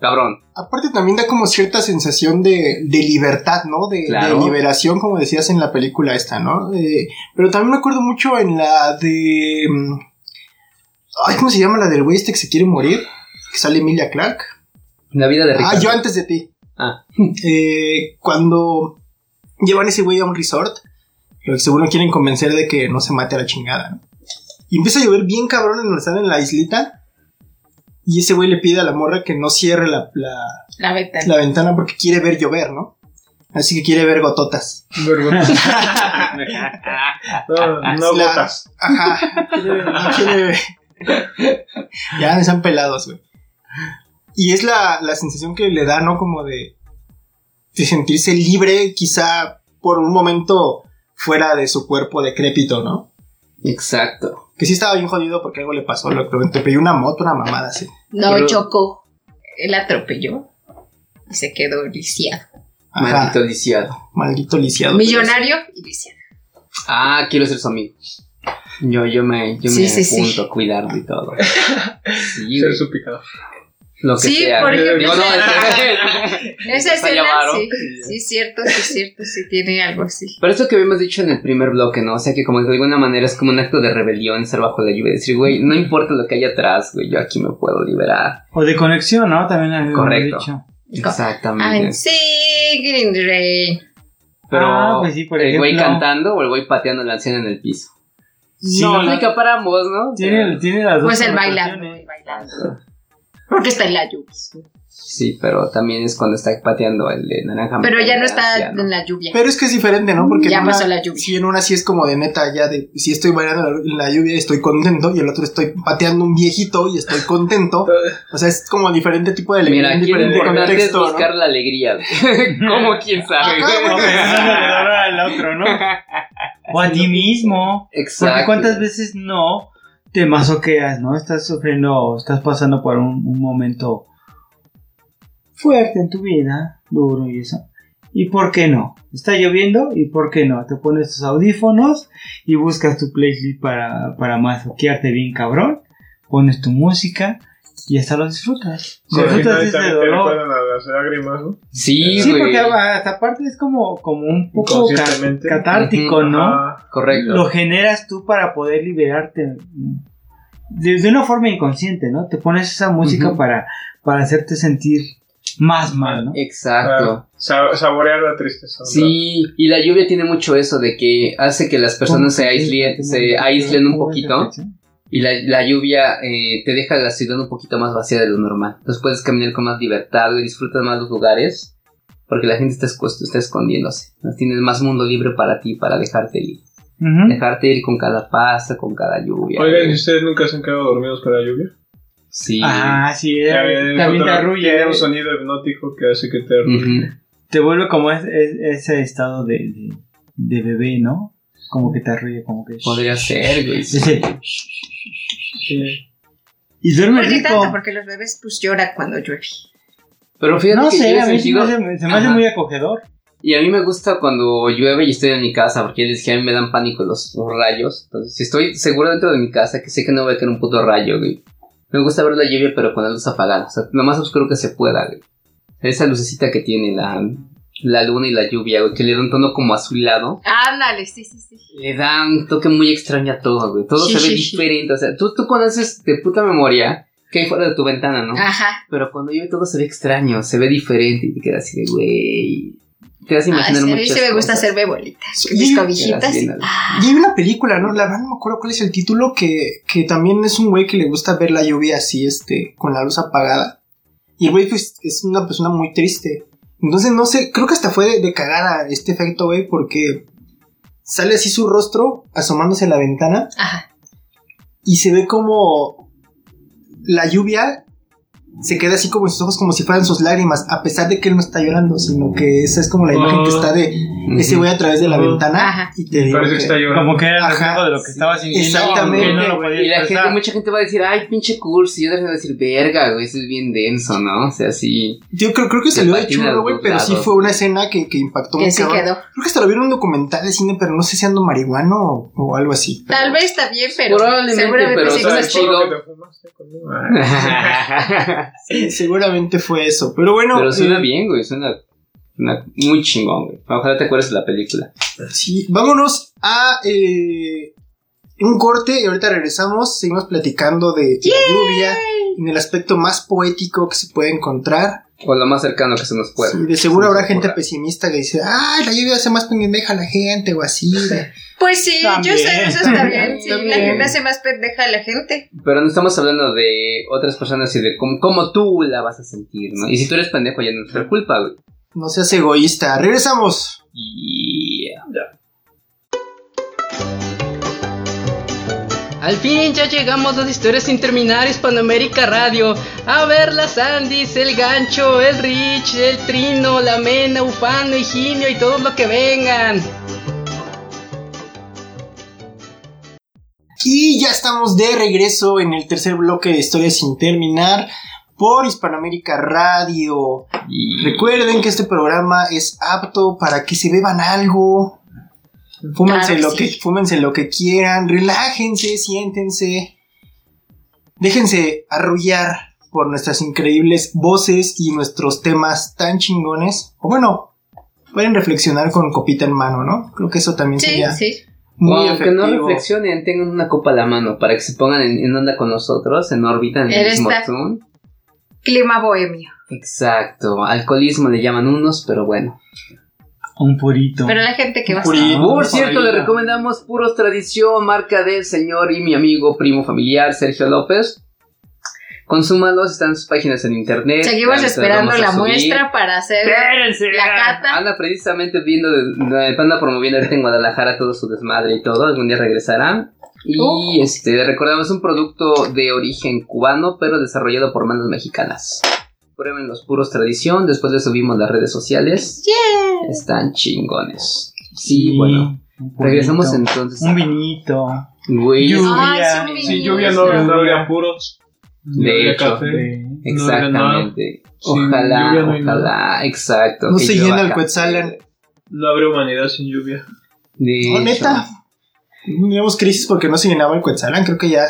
Cabrón. Aparte también da como cierta sensación de, de libertad, ¿no? De, Claro. de liberación, como decías en la película esta, ¿no? Eh, pero también me acuerdo mucho en la de... mm, Ay, ¿cómo se llama la del güey este que se quiere morir? Que sale Emilia Clark. La vida de Ricardo. Ah, yo antes de ti. Ah. *laughs* Eh, cuando llevan ese güey a un resort, lo que seguro quieren convencer de que no se mate a la chingada, ¿no? Y empieza a llover bien cabrón en donde están en la islita. Y ese güey le pide a la morra que no cierre la, la, La ventana. la ventana porque quiere ver llover, ¿no? Así que quiere ver gototas. Vergüenza. *laughs* No, no La- gotas. Ajá. Quiere- *laughs* no quiere ver. ya me están pelados, güey. Y es la, la sensación que le da, ¿no? Como de, de sentirse libre, quizá por un momento fuera de su cuerpo decrépito, ¿no? Exacto. Que sí estaba bien jodido porque algo le pasó, lo pilló una moto, una mamada así. No Pero- chocó. Él atropelló. Y se quedó lisiado. Ajá, Maldito lisiado. maldito lisiado. Millonario y lisiado. Ah, quiero ser su amigo. Yo, yo me, yo Sí, me sí, sí. apunto a cuidarlo y todo. *laughs* Sí, Ser su picador. Lo que Sí, sea. por ejemplo, no, *laughs* esa- es- *laughs* Esa está escena, sí. Sí, cierto, sí, es cierto. Sí, tiene algo así. Pero esto que habíamos dicho en el primer bloque, ¿no? O sea que como de alguna manera es como un acto de rebelión estar bajo la lluvia y decir, güey, no importa lo que hay atrás, güey, yo aquí me puedo liberar. O de conexión, ¿no? También habíamos Correcto. dicho. Exactamente. I'm singing in the rain. Pero Ah, pues sí, por el güey cantando o el güey pateando la anciana en el piso. Sí, no, la- aplica para ambos, ¿no? tiene, tiene las dos. Pues el bailando, el bailando. Porque está en la lluvia. Sí, pero también es cuando está pateando el de naranja. Pero ya no está en la lluvia. Pero es que es diferente, ¿no? Porque Ya en una, pasó la lluvia. Sí, en una sí es como de neta, ya de si estoy bailando en la lluvia y estoy contento, y el otro estoy pateando un viejito y estoy contento. *laughs* O sea, es como diferente tipo de Mira, alegría, lo diferente importante es contexto, ¿no? buscar la alegría. *laughs* ¿Cómo? ¿Quién sabe? Al otro, ¿no? *laughs* O a ti mismo. Exacto. Porque cuántas veces no te masoqueas, ¿no? Estás sufriendo, estás pasando por un, un momento fuerte en tu vida, duro y eso. ¿Y por qué no? Está lloviendo y por qué no? Te pones tus audífonos y buscas tu playlist para, para masoquearte bien cabrón. Pones tu música y hasta lo disfrutas. Sí, disfrutas ese te dolor. las lágrimas, ¿no? Sí, Sí, porque hasta aparte es como, como un poco catártico, ¿no? Ajá. Correcto. lo generas tú para poder liberarte de, de una forma inconsciente, ¿no? Te pones esa música para, para hacerte sentir más mal, ¿no? Exacto. Sa- saborear la tristeza. ¿no? Sí, y la lluvia tiene mucho eso de que hace que las personas se aíslen, se aíslen un poquito y la, la lluvia eh, te deja la ciudad un poquito más vacía de lo normal. Entonces puedes caminar con más libertad y disfrutas más los lugares porque la gente está, esco- está escondiéndose. ¿no? Tienes más mundo libre para ti, para dejarte ir. Dejarte ir con cada paso, con cada lluvia. Oigan, ¿y ustedes nunca se han quedado dormidos con la lluvia? Sí. Ah, sí, eh, Eh, también te arrulla, Tiene eh, un sonido hipnótico que hace que te arrulle. Te vuelve como es- es- ese estado de, de, de bebé, ¿no? Como que te arrulla, como que... Podría ser, güey. *laughs* sí. Y duerme ¿Por qué rico. tanto? Porque los bebés pues lloran cuando llueve. Pero fíjate No que sé, a mí se me sentido- hace, se me hace muy acogedor. Y a mí me gusta cuando llueve y estoy en mi casa, porque les dije, a mí me dan pánico los, los rayos. Entonces, si estoy seguro dentro de mi casa, que sé que no va a caer un puto rayo, güey. Me gusta ver la lluvia, pero con la luz apagada. O sea, lo más oscuro que se pueda, güey. Esa lucecita que tiene la, la luna y la lluvia, güey, que le da un tono como azulado. Ándale, sí, sí, sí. Le da un toque muy extraño a todo, güey. Todo Sí, se ve sí, sí. diferente. O sea, tú, tú conoces de puta memoria que hay fuera de tu ventana, ¿no? Ajá. Pero cuando llueve todo se ve extraño, se ve diferente y te quedas así de, güey. Te vas a imaginar sí, a mí sí me gusta hacer cobijitas. Bien, y- Ah, Y hay una película, ¿no? La verdad no me acuerdo cuál es el título, que, que también es un güey que le gusta ver la lluvia así, este, con la luz apagada. Y el güey, pues, es una persona muy triste. Entonces, no sé, creo que hasta fue de, de cagada este efecto, güey, porque sale así su rostro asomándose a la ventana Ajá. y se ve como la lluvia se queda así como en sus ojos, como si fueran sus lágrimas, a pesar de que él no está llorando, sino que esa es como la imagen que está de ese güey a través de la Ujú. ventana. Ajá. Y te digo Parece que que- está llorando. Como que era el reflejo de lo que estaba sintiendo. Exactamente, no lo podía Y la gente, mucha gente va a decir, ay, pinche cursi. Y otra gente va a decir, verga, güey, eso es bien denso, ¿no? O sea, sí. Yo creo, creo que salió de los güey, pero sí fue una escena que, que impactó quedó. Creo que hasta lo vieron en un documental de cine, pero no sé si ando marihuano o, o algo así. pero- Tal vez también, pero Probablemente, seguramente pero sí ¿sabes existe. chido? *laughs* Sí, *laughs* seguramente fue eso. Pero bueno, Pero suena eh, bien, güey, suena, suena muy chingón, güey. Ojalá te acuerdes de la película. sí, vámonos a eh, un corte y ahorita regresamos. Seguimos platicando de la lluvia en el aspecto más poético que se puede encontrar. O lo más cercano que se nos puede. Sí, de seguro Se habrá gente ocurra. pesimista que dice, ay, la lluvia hace más pendeja a la gente o así. de- Pues sí, También. yo sé, eso está bien. Sí, la También. gente hace más pendeja a la gente. Pero no estamos hablando de otras personas y de cómo, cómo tú la vas a sentir, ¿no? Y si tú eres pendejo ya no es nuestra culpa, güey. No seas egoísta. Regresamos. Yeah. Al fin ya llegamos a las historias sin terminar Hispanoamérica Radio. A ver las Andis, el gancho, el Rich, el Trino, la Mena, Ufano, Higinio y todo lo que vengan. Y ya estamos de regreso en el tercer bloque de Historias sin terminar por Hispanoamérica Radio. Recuerden que este programa es apto para que se beban algo. Fúmense, Claro lo que fúmense lo que quieran, relájense, siéntense. Déjense arrullar por nuestras increíbles voces y nuestros temas tan chingones. O bueno, pueden reflexionar con copita en mano, ¿no? Creo que eso también Sí, sería sí. muy O aunque no reflexionen, tengan una copa a la mano para que se pongan en, en onda con nosotros, en órbita, en el Eres mismo zoom. Clima bohemio. Exacto. Alcoholismo le llaman unos, pero bueno. Un purito. Pero la gente que va a. Por cierto, le recomendamos Puros Tradición, marca del señor y mi amigo primo familiar Sergio López. Consúmalos, están sus páginas en internet. Seguimos esperando la subir. muestra para hacer la cata. Anda precisamente viendo, de- anda promoviendo ahorita en Guadalajara todo su desmadre y todo, algún día regresará. Y Oh. este, recordamos un producto de origen cubano, pero desarrollado por manos mexicanas. Prueben los puros tradición, después le subimos las redes sociales. Yeah. Están chingones. Sí, bueno. Regresamos entonces. Un vinito. Güey, Lluvia. Ay, sí, un Si vinito. lluvia no, no habría puros. De hecho. café. de- exactamente. Ojalá, ojalá, exacto. No se llena el. Quetzalan. No habría humanidad sin lluvia. De hecho. neta. No tenemos crisis porque no se llenaba el Quetzalan. Creo que ya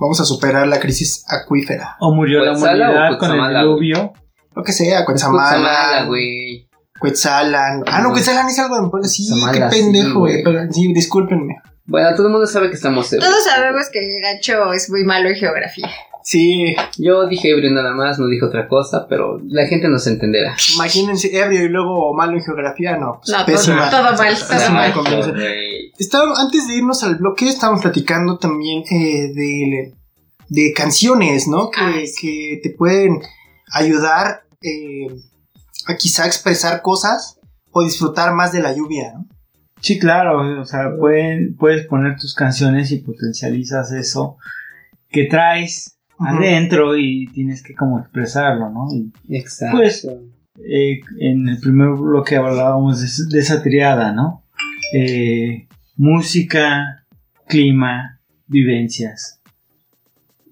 vamos a superar la crisis acuífera. O murió la ¿Cuetzala o humanidad con el Cuetzamala, diluvio. Lo que sea, Cutzamala, Quetzamala, güey. Quetzalan. Ah, no, Quetzalan es algo de mi pueblo. Sí, qué Cuetzamala, pendejo, güey. güey. Pero sí, discúlpenme. Bueno, todo el mundo sabe que estamos ebrios. Todos sabemos que Gacho es muy malo en geografía. Sí, Yo dije ebrio nada más, no dije otra cosa, pero la gente nos entenderá. imagínense ebrio y luego malo en geografía. No, pues, No, todo- pésima. todo mal, todo mal. Estaba- antes de irnos al bloque, estábamos platicando también eh, de, de canciones, ¿no? Que, Ah, sí. que te pueden ayudar eh, a quizá expresar cosas o disfrutar más de la lluvia, ¿no? Sí, claro. O sea, pueden, puedes poner tus canciones y potencializas eso que traes adentro y tienes que como expresarlo, ¿no? Y, Exacto. Pues, eh, en el primer bloque hablábamos de, de esa triada, ¿no? Eh, música, clima, vivencias.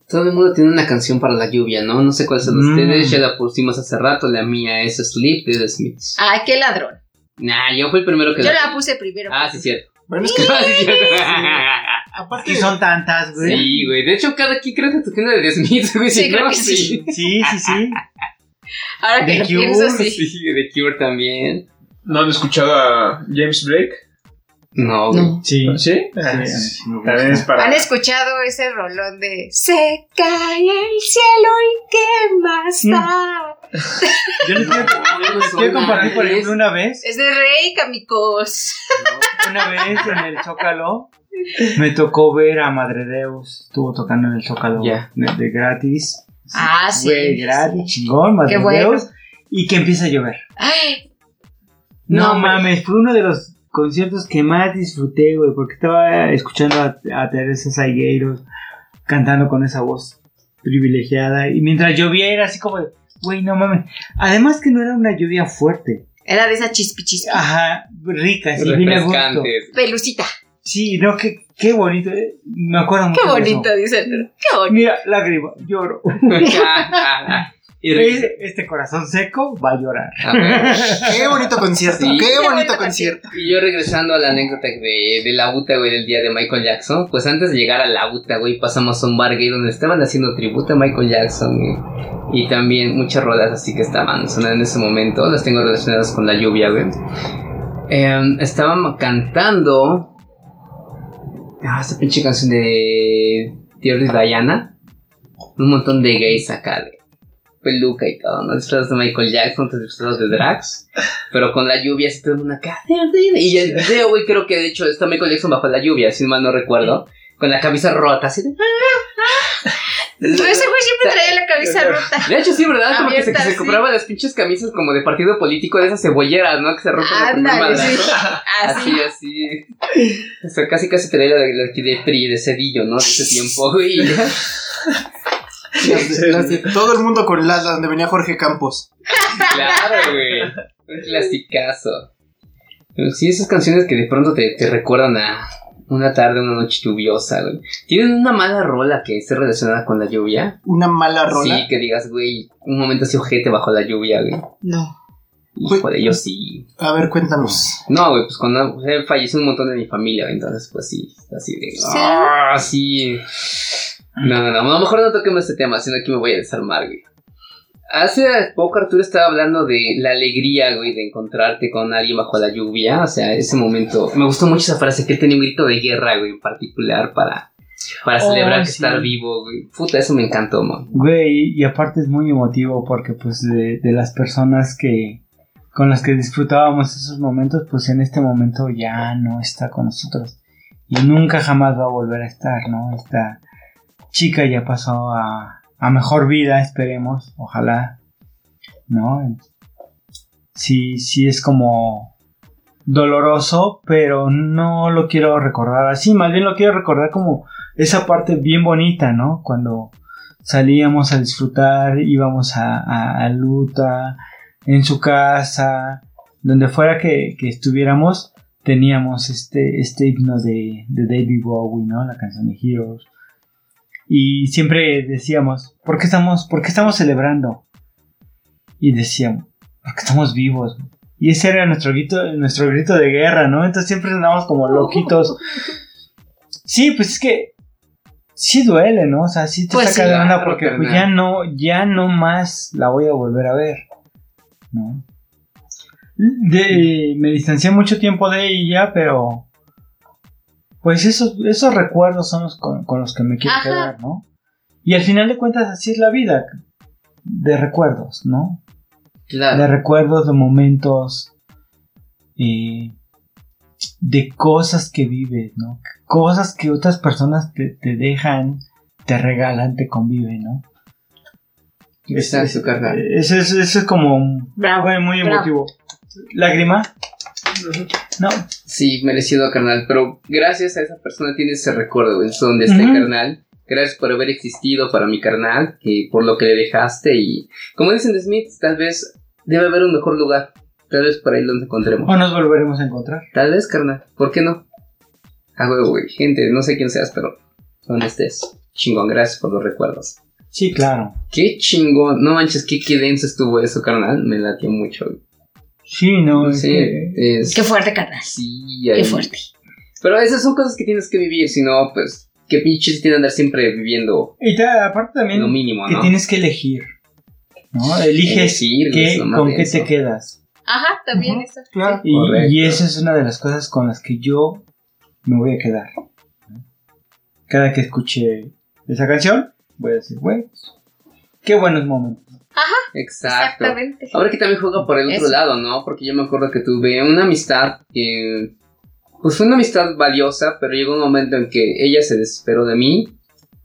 Todo el mundo tiene una canción para la lluvia, ¿no? No sé cuál es de Mm. ustedes, ya la pusimos hace rato, la mía es Sleep de The Smiths. Ay, qué ladrón. Nah, yo fui el primero que Yo la puse primero. Ah, sí, cierto. Bueno, es que *laughs* sí, cierto. aparte Y son tantas, güey. Sí, güey. De hecho, cada quien creo que tu tienda de The Smiths, güey. Sí, si creo no, que sí. Sí, sí, sí. Ahora que The lo Cure, pienso, sí. Sí, de Cure también. ¿No han escuchado a James Blake? No, güey. No. Sí. ¿Sí? Ah, Sí. sí, me gusta. También es para... ¿Han escuchado ese rolón de Se cae el cielo y qué más da? Yo les quiero, les quiero compartir, por ejemplo, una vez, Es de Rey, amigos. una vez en el Zócalo, me tocó ver a Madre Deus, estuvo tocando en el Zócalo de, de gratis. Ah, sí. Güey, gratis, chingón, Madre Qué bueno. Deus, y que empieza a llover. Ay, No, mames, fue uno de los conciertos que más disfruté, güey, porque estaba escuchando a, a Teresa Saigueiros cantando con esa voz privilegiada y mientras llovía era así como de, güey, no mames. Además que no era una lluvia fuerte, era de esa chispi chispi. ajá, rica, sí, bien a gusto. Pelucita. Sí, no, qué, qué bonito, eh, me acuerdo mucho Qué de eso. bonito, dice el Qué bonito. Mira, lágrima, lloro. *laughs* *laughs* *laughs* y Este, corazón seco va a llorar. a *laughs* qué bonito concierto, Sí. qué Qué bonito concierto. Y yo regresando a la anécdota de, de la UTA, güey, del día de Michael Jackson, pues antes de llegar a la UTA, güey, pasamos a un bar gay donde estaban haciendo tributo a Michael Jackson, güey. Y también muchas rolas así que estaban sonando en ese momento, las tengo relacionadas con la lluvia, güey. Em, estaban cantando Ah, esta pinche canción de Dear Diana. Un montón de gays acá, de peluca y todo, ¿no? Disfrazados de Michael Jackson, otros disfrazados de Drax. Pero con la lluvia, así todo. "Dear Diana". Y el video, güey, creo que de hecho está Michael Jackson bajo la lluvia, si mal no recuerdo. Con la camisa rota, así de. Ese güey siempre traía la camisa rota. De hecho, sí, ¿verdad? Como que se, que se sí. compraba las pinches camisas como de partido político de esas cebolleras, ¿no? Que se rompen Ándale, madrazo. sí. Así, Así. así. O sea, casi casi traía la de, la de PRI, de Cedillo, ¿no? De ese *laughs* tiempo, güey. Las de- las de todo el mundo con las donde venía Jorge Campos. claro, güey. Un clasicazo. Sí, esas canciones que de pronto te, te recuerdan a una tarde, una noche lluviosa, güey. ¿Tienen una mala rola que esté relacionada con la lluvia? Una mala rola. Sí, que digas, güey, un momento así ojete bajo la lluvia, güey. No. Híjole, yo sí. A ver, cuéntanos. No, güey, pues cuando falleció un montón de mi familia, güey, entonces pues sí, así de... Sí. Ah, sí. No, no, no, a lo mejor no toquemos este tema, sino que me voy a desarmar, güey. Hace poco Arturo estaba hablando de la alegría, güey, de encontrarte con alguien bajo la lluvia, o sea, ese momento... Me gustó mucho esa frase, que él tenía un grito de guerra, güey, en particular para... Para Oh, celebrar que sí. estar vivo, güey. Puta, eso me encantó, man. Güey, y aparte es muy emotivo porque pues de, de las personas que con las que disfrutábamos esos momentos, pues en este momento ya no está con nosotros. Y nunca jamás va a volver a estar, ¿no? Esta chica ya pasó a, a mejor vida, esperemos, ojalá, ¿no? Sí, sí es como doloroso, pero no lo quiero recordar así, más bien lo quiero recordar como esa parte bien bonita, ¿no? Cuando salíamos a disfrutar, íbamos a, a, Luta, en su casa, donde fuera que, que estuviéramos, teníamos este, este himno de, de David Bowie, ¿no? La canción de Heroes. Y siempre decíamos, ¿por qué estamos, por qué estamos celebrando? Y decíamos, porque estamos vivos. Y ese era nuestro grito, nuestro grito de guerra, ¿no? Entonces siempre andábamos como loquitos. *laughs* Sí, pues es que sí duele, ¿no? O sea, sí te Pues saca sí, de onda porque pues, ya no, ya no más la voy a volver a ver, ¿no? De, me distancié mucho tiempo de ella, pero pues esos, esos recuerdos son los con, con los que me quiero Ajá. quedar, ¿no? Y al final de cuentas así es la vida, de recuerdos, ¿no? de Claro. recuerdos, de momentos, eh, de cosas que vives, ¿no? Cosas que otras personas te, te dejan, te regalan, te conviven, ¿no? Exacto, carnal. Eso es, eso es como Bravo, muy bravo. emotivo. ¿Lágrima? No. Sí, merecido, carnal. Pero gracias a esa persona tienes ese recuerdo, güey. Donde esté, Ujú. carnal. Gracias por haber existido para mi carnal. Que por lo que le dejaste. Y como dicen de Smith, tal vez debe haber un mejor lugar. Tal vez por ahí lo encontremos. O nos volveremos a encontrar. Tal vez, carnal. ¿Por qué no? Ah, güey, güey. Gente, no sé quién seas, pero donde estés. Chingón, gracias por los recuerdos. Sí, claro. Qué chingón. No manches, qué, qué denso estuvo eso, carnal. Me latió mucho. güey. Sí, no. es Sí, que- es... Qué fuerte, carnal. Sí, Qué ahí- fuerte. Pero esas son cosas que tienes que vivir, si no, pues, qué pinches tiene andar siempre viviendo Y te- aparte también lo mínimo, que ¿no? tienes que elegir. ¿No? Eliges Elegir, qué- con qué te quedas. Ajá, también Ujú. eso. Claro. Y, y esa es una de las cosas con las que yo me voy a quedar. Cada que escuche esa canción, voy a decir, güey, qué buenos momentos. Exacto. Exactamente. Ahora que también juega por el otro Eso. lado, ¿no? Porque yo me acuerdo que tuve una amistad que... Pues fue una amistad valiosa, pero llegó un momento en que ella se desesperó de mí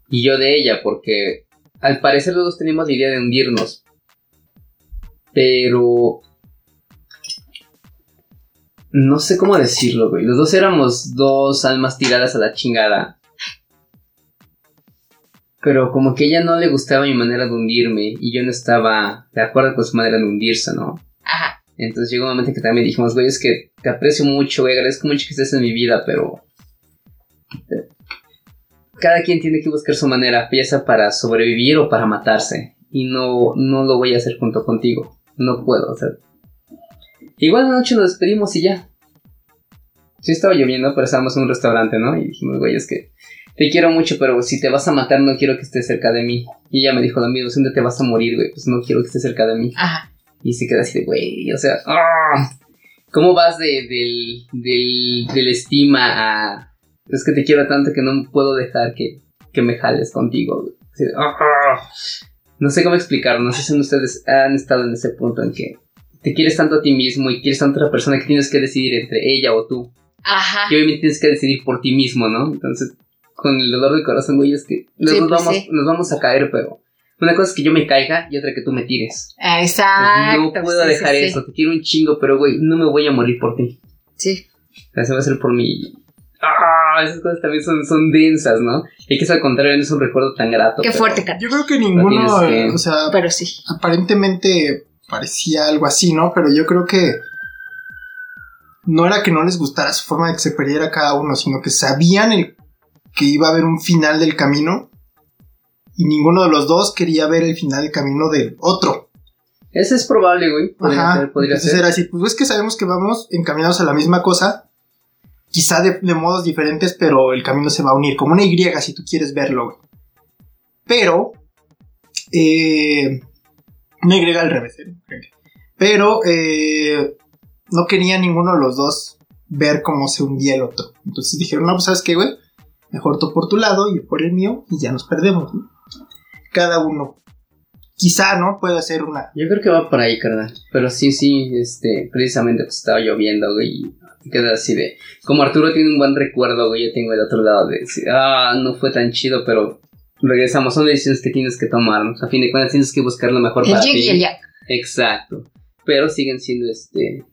y yo de ella, porque al parecer los dos teníamos la idea de hundirnos. Pero... No sé cómo decirlo, güey. Los dos éramos dos almas tiradas a la chingada. Pero como que a ella no le gustaba mi manera de hundirme y yo no estaba de acuerdo con su manera de hundirse, ¿no? Ajá. Entonces llegó un momento que también dijimos, güey, es que te aprecio mucho, güey, agradezco mucho que estés en mi vida, pero... Cada quien tiene que buscar su manera, ya sea para sobrevivir o para matarse. Y no, no lo voy a hacer junto contigo. No puedo, o sea... Igual la noche nos despedimos y ya. Sí estaba lloviendo, pero estábamos en un restaurante, ¿no? Y dijimos, güey, es que te quiero mucho, pero si te vas a matar no quiero que estés cerca de mí. Y ella me dijo lo mismo, si te vas a morir, güey, pues no quiero que estés cerca de mí. Ajá. Y se queda así de, güey, o sea, ¡ah! ¿cómo vas de, del, del, del estima a es que te quiero tanto que no puedo dejar que, que me jales contigo. güey. Así de, "Ah". No sé cómo explicarlo, no sé si ustedes han estado en ese punto en que te quieres tanto a ti mismo y quieres tanto a otra persona que tienes que decidir entre ella o tú. Ajá. Y obviamente tienes que decidir por ti mismo, ¿no? Entonces, con el dolor del corazón, güey, es que nos, Sí, nos pues vamos, sí. nos vamos a caer, pero una cosa es que yo me caiga y otra que tú me tires. Exacto. no puedo sí, dejar sí, sí. eso, te quiero un chingo, pero güey, no me voy a morir por ti. Sí. Eso va a ser por mí. Ah, esas cosas también son, son densas, ¿no? Y que eso al contrario no es un recuerdo tan grato. Qué fuerte. Yo creo que ninguno, que- o sea, Pero sí. aparentemente parecía algo así, ¿no? Pero yo creo que no era que no les gustara su forma de que se perdiera cada uno, sino que sabían el, que iba a haber un final del camino y ninguno de los dos quería ver el final del camino del otro. Eso es probable, güey. Podría Ajá. ser, podría Entonces ser. era así, pues es que sabemos que vamos encaminados a la misma cosa, quizá de, de modos diferentes, pero el camino se va a unir, como una Y si tú quieres verlo. güey. Pero, eh, una Y al revés, ¿eh? pero eh, no quería ninguno de los dos ver cómo se hundía el otro. Entonces dijeron, no, pues sabes qué, güey, mejor tú por tu lado y yo por el mío y ya nos perdemos. ¿no? Cada uno. Quizá, ¿no? Puede ser una, Yo creo que va por ahí, carnal. Pero sí, sí, este, precisamente pues estaba lloviendo, güey. Y te quedas así de. Como Arturo tiene un buen recuerdo, güey, yo tengo el otro lado de decir, ah, no fue tan chido, pero regresamos. Son decisiones que tienes que tomar, ¿no? A fin de cuentas tienes que buscar lo mejor El para ti. el. Exacto. Pero siguen siendo este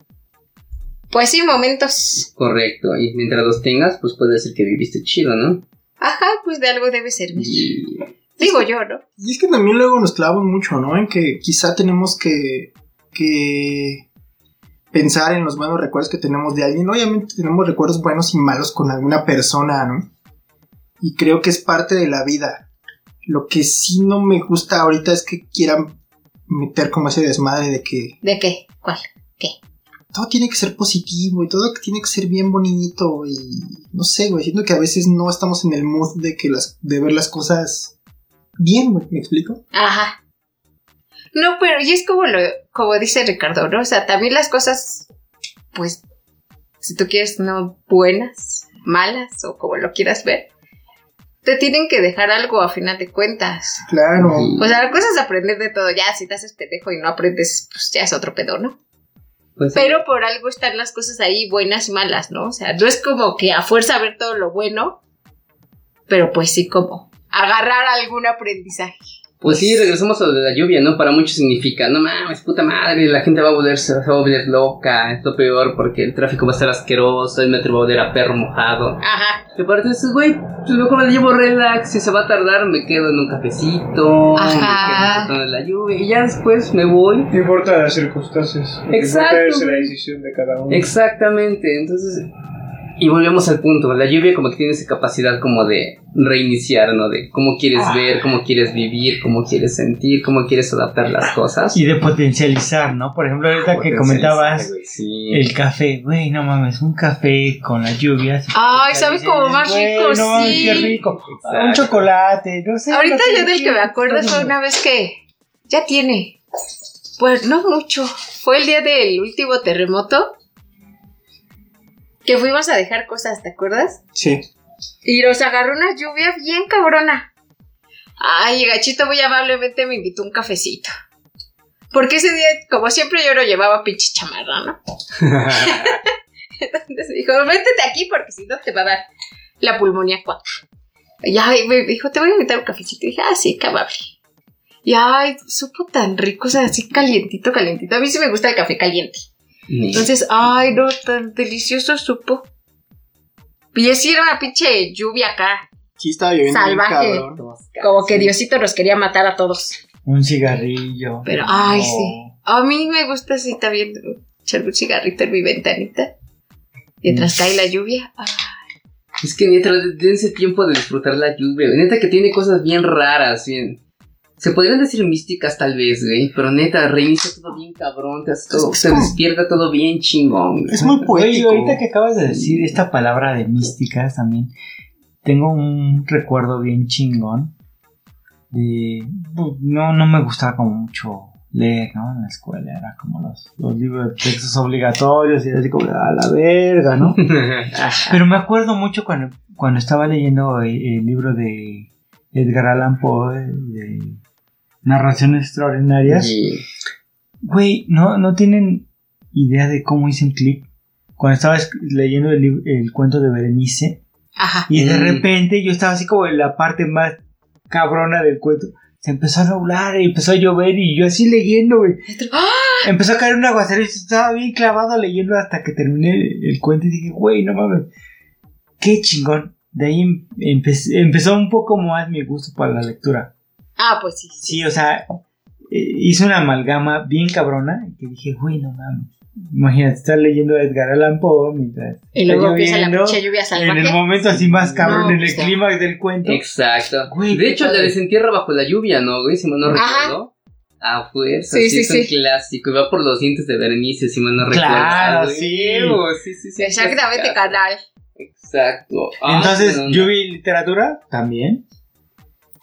Pues sí, momentos. correcto. Y mientras los tengas, pues puede decir que viviste chido, ¿no? Ajá, pues de algo debe servir. Y Digo yo, ¿no? Y es que también luego nos clavamos mucho, ¿no? En que quizá tenemos que, que pensar en los buenos recuerdos que tenemos de alguien. Obviamente tenemos recuerdos buenos y malos con alguna persona, ¿no? Y creo que es parte de la vida. Lo que sí no me gusta ahorita es que quieran meter como ese desmadre de que ¿De qué? ¿Cuál? Todo tiene que ser positivo y todo tiene que ser bien bonito y no sé, güey, siento que a veces no estamos en el mood de que las de ver las cosas bien, güey, ¿me explico? Ajá. No, pero y es como lo, como dice Ricardo, ¿no? O sea, también las cosas, pues, si tú quieres, no buenas, malas, o como lo quieras ver, te tienen que dejar algo a final de cuentas. Claro. O sea, la cosa es aprender de todo. Ya, si te haces pendejo y no aprendes, pues ya es otro pedo, ¿no? Pues. Pero por algo están las cosas ahí buenas y malas, ¿no? O sea, no es como que a fuerza ver todo lo bueno, pero pues sí como agarrar algún aprendizaje. Pues sí, regresamos a lo de la lluvia, ¿no? Para muchos significa, no mames, puta madre, la gente va a volverse, se va a volver loca, es lo peor porque el tráfico va a estar asqueroso, el metro va a oler a perro mojado. Ajá. Y aparte dices, güey, pues mejor me llevo relax, si se va a tardar me quedo en un cafecito, Ajá. me quedo de la lluvia y ya después me voy. No importa las circunstancias. Exacto, importa es la decisión de cada uno. Exactamente, entonces... Y volvemos al punto, la lluvia como que tiene esa capacidad como de reiniciar, ¿no? De cómo quieres Ah. ver, cómo quieres vivir, cómo quieres sentir, cómo quieres adaptar las cosas. Y de potencializar, ¿no? Por ejemplo, ahorita que comentabas Güey, sí. el café, güey, no mames, un café con las lluvias. Ay, sabe Dices, como más rico, no mames, sí. qué rico. Exacto. Un chocolate, no sé. Ahorita no sé, yo del que me acuerdo fue una vez que ya tiene, pues no mucho, fue el día del último terremoto que fuimos a dejar cosas, ¿te acuerdas? Sí. Y nos agarró una lluvia bien cabrona. Ay, Gachito muy amablemente me invitó un cafecito. Porque ese día, como siempre, yo lo llevaba pinche chamarra, ¿no? *laughs* Entonces dijo, métete aquí porque si no te va a dar la pulmonía cuata. Y ay, me dijo, te voy a invitar un cafecito. Y dije, ah, sí, qué amable. Y ay, supo tan rico, o sea, así calientito, calientito. A mí sí me gusta el café caliente. Entonces, ay, no, tan delicioso supo. Y así era una pinche lluvia acá. Sí estaba lloviendo bien Salvaje. cabrón. Como que Diosito nos quería matar a todos. Un cigarrillo. Pero, ay, No. sí. A mí me gusta así también echar un cigarrito en mi ventanita. Mientras cae la lluvia. Ay, Es que neta, dense tiempo de disfrutar la lluvia. Neta que tiene cosas bien raras, bien. Se podrían decir místicas tal vez, güey. Pero neta, reinicia todo bien cabrón. Te hace todo, Es se como- despierta todo bien chingón. güey. Es muy Oye, poético. ahorita que acabas de decir esta palabra de místicas también, tengo un recuerdo bien chingón de... No, no me gustaba como mucho leer, ¿no? En la escuela era como los, los libros de textos obligatorios y era así como a la verga, ¿no? *laughs* Pero me acuerdo mucho cuando, cuando estaba leyendo el, el libro de Edgar Allan Poe de narraciones extraordinarias. Y- Güey, no, no tienen idea de cómo hice un clic. Cuando estaba leyendo el, cuento de Berenice Ajá. y de Mm. repente yo estaba así como en la parte más cabrona del cuento. Se empezó a nublar y empezó a llover y yo así leyendo, güey. ¡Ah! Empezó a caer un aguacero y estaba bien clavado leyendo hasta que terminé el cuento y dije, güey, no mames. Qué chingón. De ahí em- empe- empezó un poco más mi gusto para la lectura. Ah, pues sí. Sí, o sea, eh, hizo una amalgama bien cabrona que dije, güey, no mames. Imagínate estar leyendo a Edgar Allan Poe mientras Y está luego empieza la lloviendo, pinche lluvia en el salvaje. momento así más cabrón, No, en el pues clímax del cuento. Exacto. Güey, de hecho, la padre. desentierra bajo la lluvia, ¿no, güey? Si mal no Ajá. recuerdo. A fuerza, Sí, sí, sí, es un sí. clásico. Y va por los dientes de Berenice, si mal no recuerdo. Claro, Ah, sí. sí, sí, sí. Exactamente, canal. Exacto. Ah, Entonces, bueno, yo vi literatura también.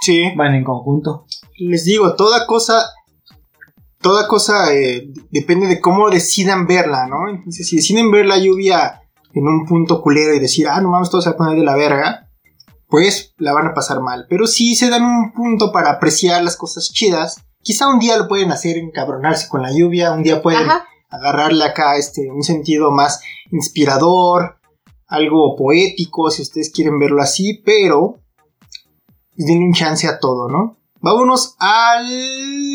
Sí. Van en conjunto. Les digo, toda cosa, toda cosa eh, depende de cómo decidan verla, ¿no? Entonces, si deciden ver la lluvia en un punto culero y decir, ah, no mames, todo se va a poner de la verga, pues la van a pasar mal. Pero si se dan un punto para apreciar las cosas chidas, quizá un día lo pueden hacer encabronarse con la lluvia, un día pueden Ajá. agarrarle acá este, un sentido más inspirador, algo poético, si ustedes quieren verlo así, pero denle un chance a todo, ¿no? Vámonos al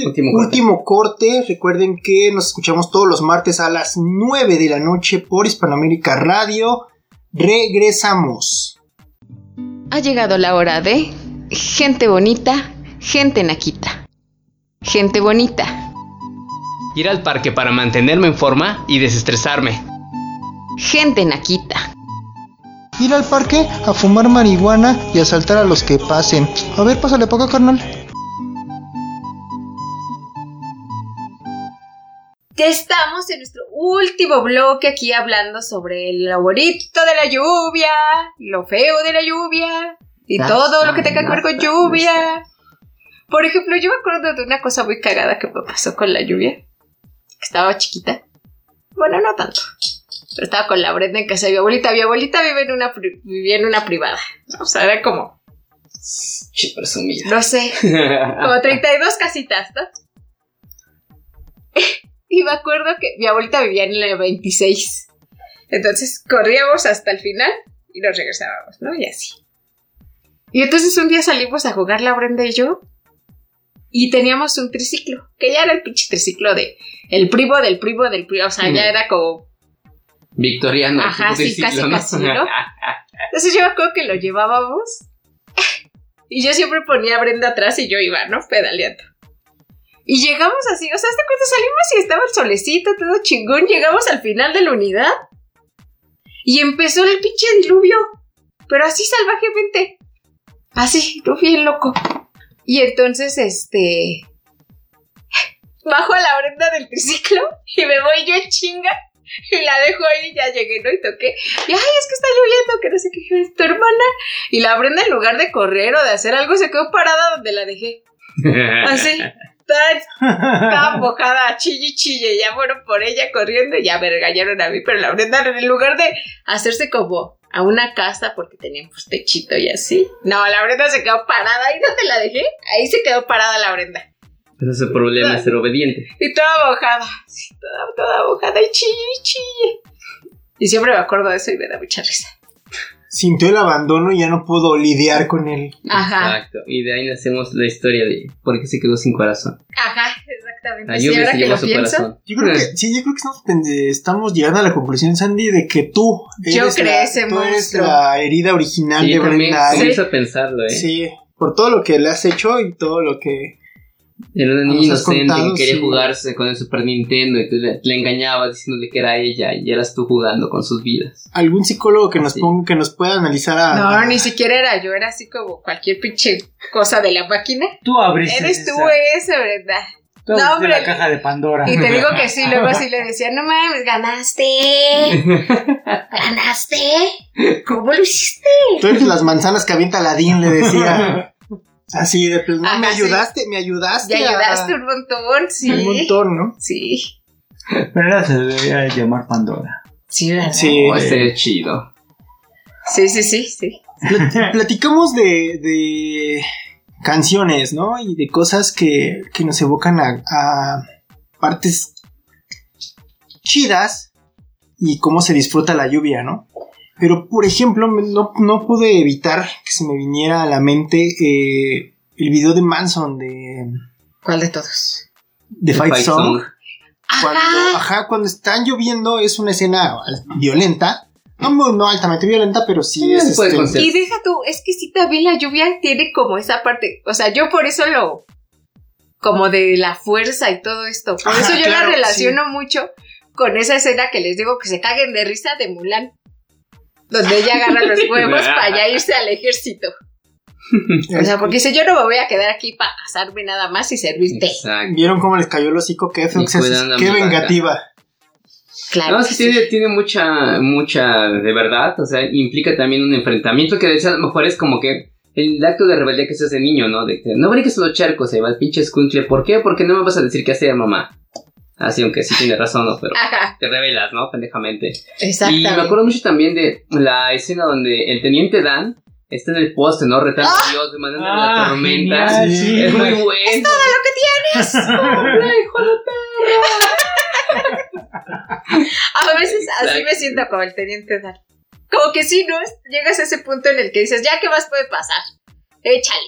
Último corte. último corte. Recuerden que nos escuchamos todos los martes a las 9 de la noche por Hispanoamérica Radio. Regresamos. Ha llegado la hora de gente bonita, gente naquita. Gente bonita, Ir al parque para mantenerme en forma y desestresarme. gente naquita. Ir al parque a fumar marihuana y asaltar a los que pasen. A ver, pásale acá, carnal. Ya estamos en nuestro último bloque aquí hablando sobre el bonito de la lluvia, lo feo de la lluvia y That's todo lo que tenga que ver con lluvia. Por ejemplo, yo me acuerdo de una cosa muy cagada que me pasó con la lluvia. Estaba chiquita. Bueno, no tanto. Pero estaba con la Brenda en casa de mi abuelita. Mi abuelita vive en una, vivía en una privada. O sea, era como, presumida. no sé, como *laughs* 32 casitas, ¿no? *laughs* Y me acuerdo que mi abuelita vivía en la 26. Entonces corríamos hasta el final y nos regresábamos, ¿no? Y así. Y entonces un día salimos a jugar la Brenda y yo. Y teníamos un triciclo, que ya era el pinche triciclo de el primo del primo del primo. O sea, ya Mm. era como. Victoriano. Ajá, sí, casi, casi, ¿no? *laughs* Entonces yo me acuerdo que lo llevábamos. Y yo siempre ponía a Brenda atrás y yo iba, ¿no? Pedaleando. Y llegamos así, o sea, hasta cuando salimos y estaba el solecito, todo chingón, llegamos al final de la unidad. Y empezó el pinche diluvio. Pero así salvajemente. Así, no bien loco. Y entonces, este. Bajo a la Brenda del triciclo y me voy yo en chinga. *laughs* Y la dejo ahí, ya llegué, ¿no? Y toqué. Y ay, es que está lloviendo, que no sé qué, es tu hermana. Y la Brenda, en lugar de correr o de hacer algo, se quedó parada donde la dejé. *laughs* Así, tan, tan mojada, chille chille. Ya fueron por ella corriendo y ya me regañaron a mí. Pero la Brenda, en lugar de hacerse como a una casa porque teníamos techito y así. No, la Brenda se quedó parada. ¿Ahí donde la dejé? Ahí se quedó parada la Brenda. Ese es el problema, ser obediente. Y toda mojada. así, toda, toda mojada y chille chille. Y siempre me acuerdo de eso y me da mucha risa. Sintió el abandono y ya no pudo lidiar con él. Ajá. Exacto. Y de ahí nacemos la historia de por qué se quedó sin corazón. Ajá, exactamente. La Sí, lluvia ahora se que llevó lo su pienso. corazón. Yo creo que, sí, yo creo que estamos, estamos llegando a la conclusión, Sandy, de que tú Yo eres, creé la, ese tú eres la herida original Sí, de Brenda. ¿eh? comienzo a pensarlo, ¿eh? Sí, por todo lo que le has hecho y todo lo que... Era una Nos niña inocente contado, que quería sí. jugarse con el Super Nintendo y tú le, le engañabas diciéndole que era ella y eras tú jugando con sus vidas. Algún psicólogo que nos Sí. ponga, que nos pueda analizar a... No, ni siquiera era yo, era así como cualquier pinche cosa de la máquina. Tú abriste Eres tú ese, ¿verdad? tú No, abriste hombre. la caja de Pandora. Y te digo que sí, luego *laughs* sí le decía, no mames, ganaste. *laughs* Ganaste. ¿Cómo lo hiciste? Tú eres las manzanas que avienta Aladín, le decía. *laughs* Así de pues, no, Ajá, me sí. ayudaste, me ayudaste. A- ayudaste un montón, sí. un montón, ¿no? Sí. Pero ahora se debería llamar Pandora. Sí, ¿verdad? Sí. Oh, estaría chido. Sí, sí, sí, sí. Plat- *laughs* Platicamos de, de canciones, ¿no? Y de cosas que, que nos evocan a, a partes chidas y cómo se disfruta la lluvia, ¿no? Pero, por ejemplo, no, no pude evitar que se me viniera a la mente eh, el video de Manson de, ¿Cuál de todos? de The Fight, Fight Song. Song. Cuando, ajá, cuando están lloviendo es una escena violenta. No, no altamente violenta, pero sí Sí, es se puede este. Y deja tú, es que sí también la lluvia tiene como esa parte, o sea, yo por eso lo, como de la fuerza y todo esto, por Ajá, eso yo claro, la relaciono mucho con esa escena que les digo que se caguen de risa de Mulan, donde ella agarra los huevos *laughs* para ya irse al ejército. *laughs* O sea, porque dice, yo no me voy a quedar aquí para casarme nada más y servir té. Exacto. ¿Vieron cómo les cayó el hocico? Qué Qué vaca. vengativa. Claro. No, que sí, sí. tiene, tiene mucha, mucha de verdad, o sea, implica también un enfrentamiento que de hecho a lo mejor es como que el acto de rebeldía que se hace niño, ¿no? De que no brinques a los charcos, se va el pinche escuincle, ¿por qué? Porque no me vas a decir qué hacer, mamá. Así, aunque sí tiene razón, ¿no? Pero Ajá, te revelas, ¿no? Pendejamente. Y exactamente. me acuerdo mucho también de la escena donde el teniente Dan está en el poste, ¿no? Retando a Dios, demandando la Ah, tormenta. genial, sí. Es muy bueno. *laughs* A veces así Exacto. me siento como el teniente Dan. Como que sí, ¿no? Llegas a ese punto en el que dices, ya, ¿qué más puede pasar? Échale.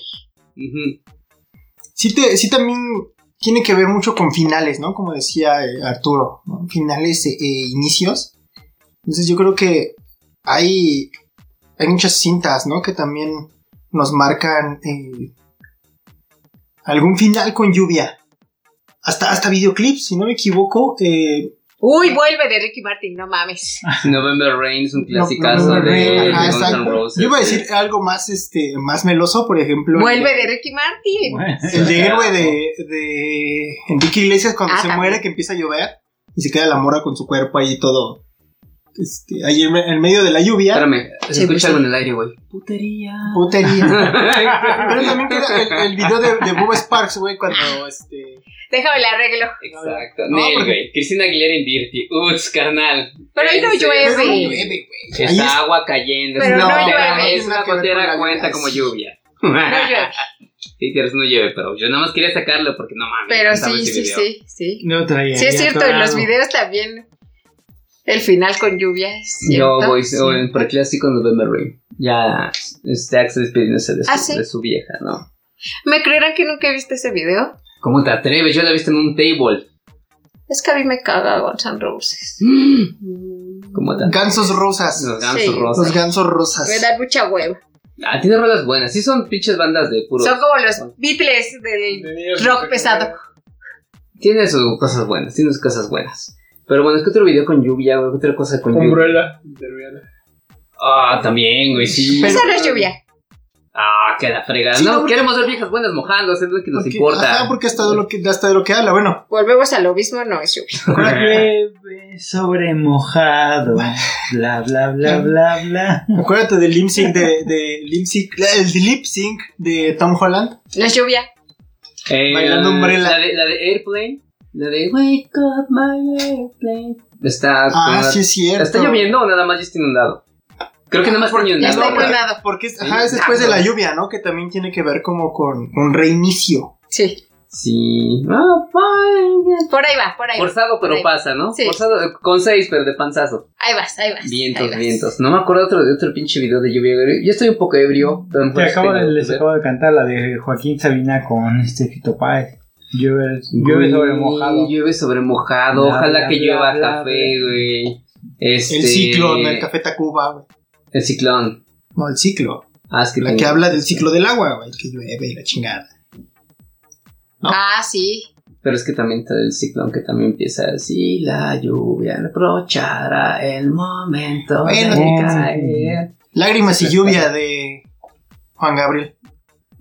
Sí, te, sí también tiene que ver mucho con finales, ¿no? Como decía eh, Arturo, ¿no? Finales e inicios. Entonces yo creo que hay, hay muchas cintas, ¿no? Que también nos marcan eh, algún final con lluvia. Hasta, hasta videoclips, si no me equivoco. Eh, Uy, vuelve de Ricky Martin, no mames. *laughs* November Rain es un clasicazo de, de Guns N'. Roses. Yo iba a decir algo más, este, más meloso, por ejemplo. el Vuelve de- de Ricky Martin. Bueno, El de héroe de, de Enrique Iglesias cuando Ah, se también. muere, que empieza a llover y se queda la morra con su cuerpo ahí todo. Este, ahí en, en medio de la lluvia. Espérame, se Sí, escucha algo en el aire, güey. Putería. Putería. *laughs* Pero también queda el, el video de, de Bob Sparks, güey, cuando este. Déjame le arreglo. Exacto. No, Nel, porque- güey. Cristina Aguilera en Dirty. Uts, carnal. Pero ahí no llueve. Pero no llueve, güey. Está es- agua cayendo. Pero es no una llueve. Es la cuenta como lluvia. No llueve. Sí, tienes no llueve, pero yo nada más quería sacarlo porque no mames. Pero sí, sí, sí, sí. No traía. Sí, es cierto, en los videos también. El final con lluvia es Yo cierto. voy Sí. o por el clásico November Rain. Ya este Axel despidiéndose de su, ¿Ah, sí? de su vieja, ¿no? ¿Me creerán que nunca he visto ese video? ¿Cómo te atreves? Yo la he visto en un table. Es que a mí me caga Guns N' Roses. *gasps* ¿Cómo te atreves? Gansos rosas. Los gansos Sí. rosas. Los gansos rosas. Me da mucha hueva. Ah, tiene rolas buenas. Sí, son pinches bandas de puro. Son como los Beatles del De rock pesado. Tiene sus cosas buenas. Tiene sus cosas buenas. Pero bueno, es que otro video con lluvia, güey. ¿Qué otra cosa con lluvia? Umbrella de Rihanna. Ah, también, güey, sí. Pero- Esa no es lluvia. Ah, que la fregada. Sí, no, no, porque- queremos ver viejas buenas mojándose, es lo que nos Porque- importa. Ajá, porque hasta de lo que, hasta de lo que habla. Bueno, Volvemos a lo mismo, no es lluvia. *laughs* Llueve sobre mojado. Bla, bla, bla, bla, bla. acuérdate del lip sync de, de lip sync, el lip sync de Tom Holland. No es lluvia. Eh, Bailando Umbrella. La de, la de Airplane. La de Wake up my airplane. Está. Ah, con- sí es cierto. ¿Está lloviendo o nada más ya está inundado? Creo que nada más está Ya inundado. está porque- inundado. Porque es, ajá, es después de la lluvia, ¿no? Que también tiene que ver como con un reinicio. Sí. Sí. Ah, fine. Por ahí va, por ahí. Forzado, Por pero ahí. pasa, ¿no? Sí. Forzado, eh, con seis, pero de panzazo. Ahí vas, ahí vas. ahí Vientos, vas. vientos. No me acuerdo otro, de otro pinche video de lluvia. Yo estoy un poco ebrio. Te acabo de, les acabo de cantar la de Joaquín Sabina con este Fito Páez. Llueve, llueve sobre mojado. Llueve sobre mojado. Bla, Ojalá bla, que llueva bla, café, güey. Este... El ciclo, no el Café Tacuba, güey. El ciclón. No, el ciclo. Ah, es que La tengo- que habla del ciclo del agua, güey. Que llueve y la chingada. ¿no? Ah, sí. Pero es que también está el ciclón que también empieza así. La lluvia reprochará el momento Bueno, de caer. Lágrimas y lluvia de Juan Gabriel.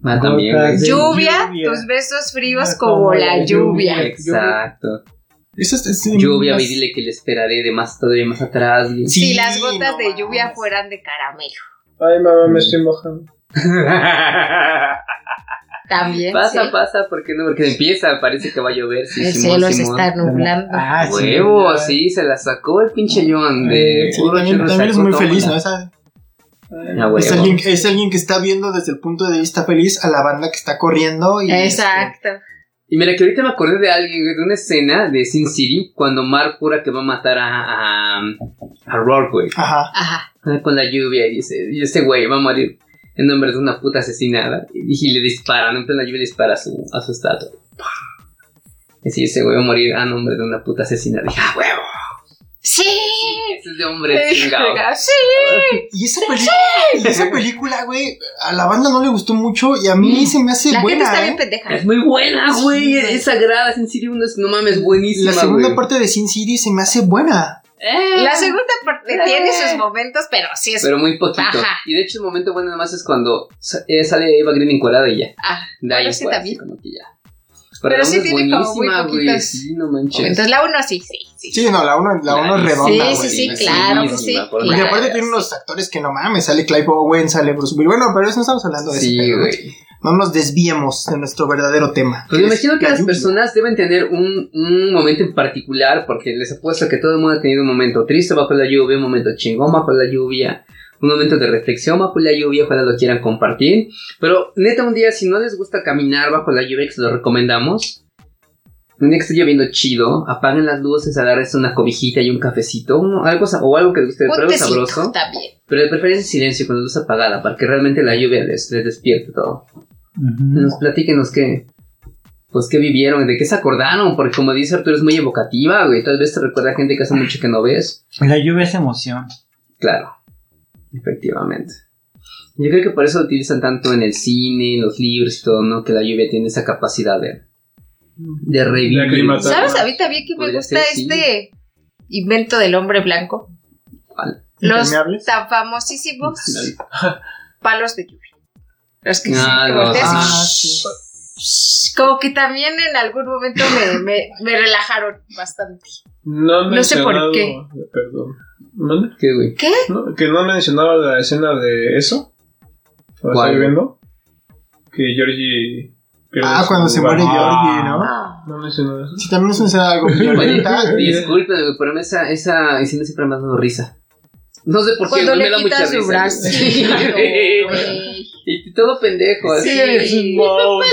Ah, también, Lluvia, lluvia. tus besos fríos Ah, como como la lluvia. lluvia. Exacto. Eso es, es- Lluvia, más- y dile que le esperaré de más todavía más atrás. Sí, si las gotas no de lluvia fueran de caramelo. Ay, mamá, me estoy mojando. *laughs* También. Pasa, sí. pasa, ¿por qué no? Porque empieza, parece que va a llover. Sí, El Simón, cielo se está nublando. Ah, sí. Huevo, sí, se la sacó el pinche Joan de puro también, también es muy feliz, ¿no? Esa- Es, alguien, es alguien que está viendo desde el punto de vista feliz a la banda que está corriendo. Y, Exacto. Y mira que ahorita me acordé de alguien, de una escena de Sin City, cuando Mark jura que va a matar a, a, a Rourke, güey, Ajá. Ajá. con la lluvia, y dice, y este güey va a morir en nombre de una puta asesinada, y, y le disparan, en plena lluvia le dispara a su, a su estatua. Y sí, ese güey va a morir a nombre de una puta asesinada. Dije, ¡ah, huevo! Sí. Es de hombre chingado. *laughs* Sí. Y esa, y esa película, güey, a la banda no le gustó mucho y a mí se me hace La gente buena. está ¿eh? bien pendeja. Es muy buena, güey. Sí, es sagrada, Sin City 1 es, no mames, buenísima, La segunda parte de Sin City se me hace buena. Eh, La segunda parte Eh. tiene sus momentos, pero sí es. Pero muy poquito. Ajá. Y de hecho el momento bueno nada más es cuando sa- eh, sale Eva Green encuadrada y ya. Ah, De ahí bueno, sí, también. como que ya. Pero sí es tiene como muy Sí, no manches. Entonces la uno sí, sí, sí. Sí, no, la uno, la uno es redonda, Sí, sí, sí, güey, claro que buenísima, sí, por Porque claro. aparte tiene unos actores que no mames, sale Clive Owen, sale Bruce Willis. Bueno, pero eso no estamos hablando de Sí, eso. pero güey. No nos desviemos de nuestro verdadero tema. Pues me imagino que La las lluvia. personas deben tener un, un momento en particular, porque les apuesto que todo el mundo ha tenido un momento triste bajo la lluvia, un momento chingón bajo la lluvia, un momento de reflexión bajo la lluvia, ojalá lo quieran compartir. Pero neta, un día, si no les gusta caminar bajo la lluvia, que se lo recomendamos, un día que esté lloviendo chido, apaguen las luces, agarres una cobijita y un cafecito, un- algo, o algo que les guste, pero sabroso. también. Pero de preferencia en silencio, con la luz apagada, para que realmente la lluvia les, les despierte todo. Ujú. Nos platíquenos qué, pues qué vivieron, de qué se acordaron, porque como dice Arturo es muy evocativa, güey, tal vez te recuerda a gente que hace mucho que no ves. La lluvia es emoción. Claro, efectivamente. Yo creo que por eso lo utilizan tanto en el cine, en los libros y todo, ¿no? Que la lluvia tiene esa capacidad de, de De revivir. aclimatar. ¿Sabes a mí también que me gusta ser, sí. este invento del hombre blanco? ¿Cuál? Los tan famosísimos *laughs* palos de lluvia. Los que, Ah, que los- Ah, sí. Como que también en algún momento me, me, me relajaron bastante. No, No sé por qué. Perdón. ¿Mande? ¿Qué, güey? ¿Qué? No, que no han mencionado la escena de eso. Cuando ¿Cuál? está lloviendo. Que Georgie. pierde Ah, su cuando se muere Ah. Georgie, ¿no? Ah. No mencionó eso. Sí, también es un ser algo *laughs* Oye, *laughs* disculpen, güey, pero esa, esa escena siempre me ha dado risa. No sé por qué, Cuando güey, me le da mucha quitan risa. su brazo. *laughs* güey. Y todo pendejo. así. un monstruo.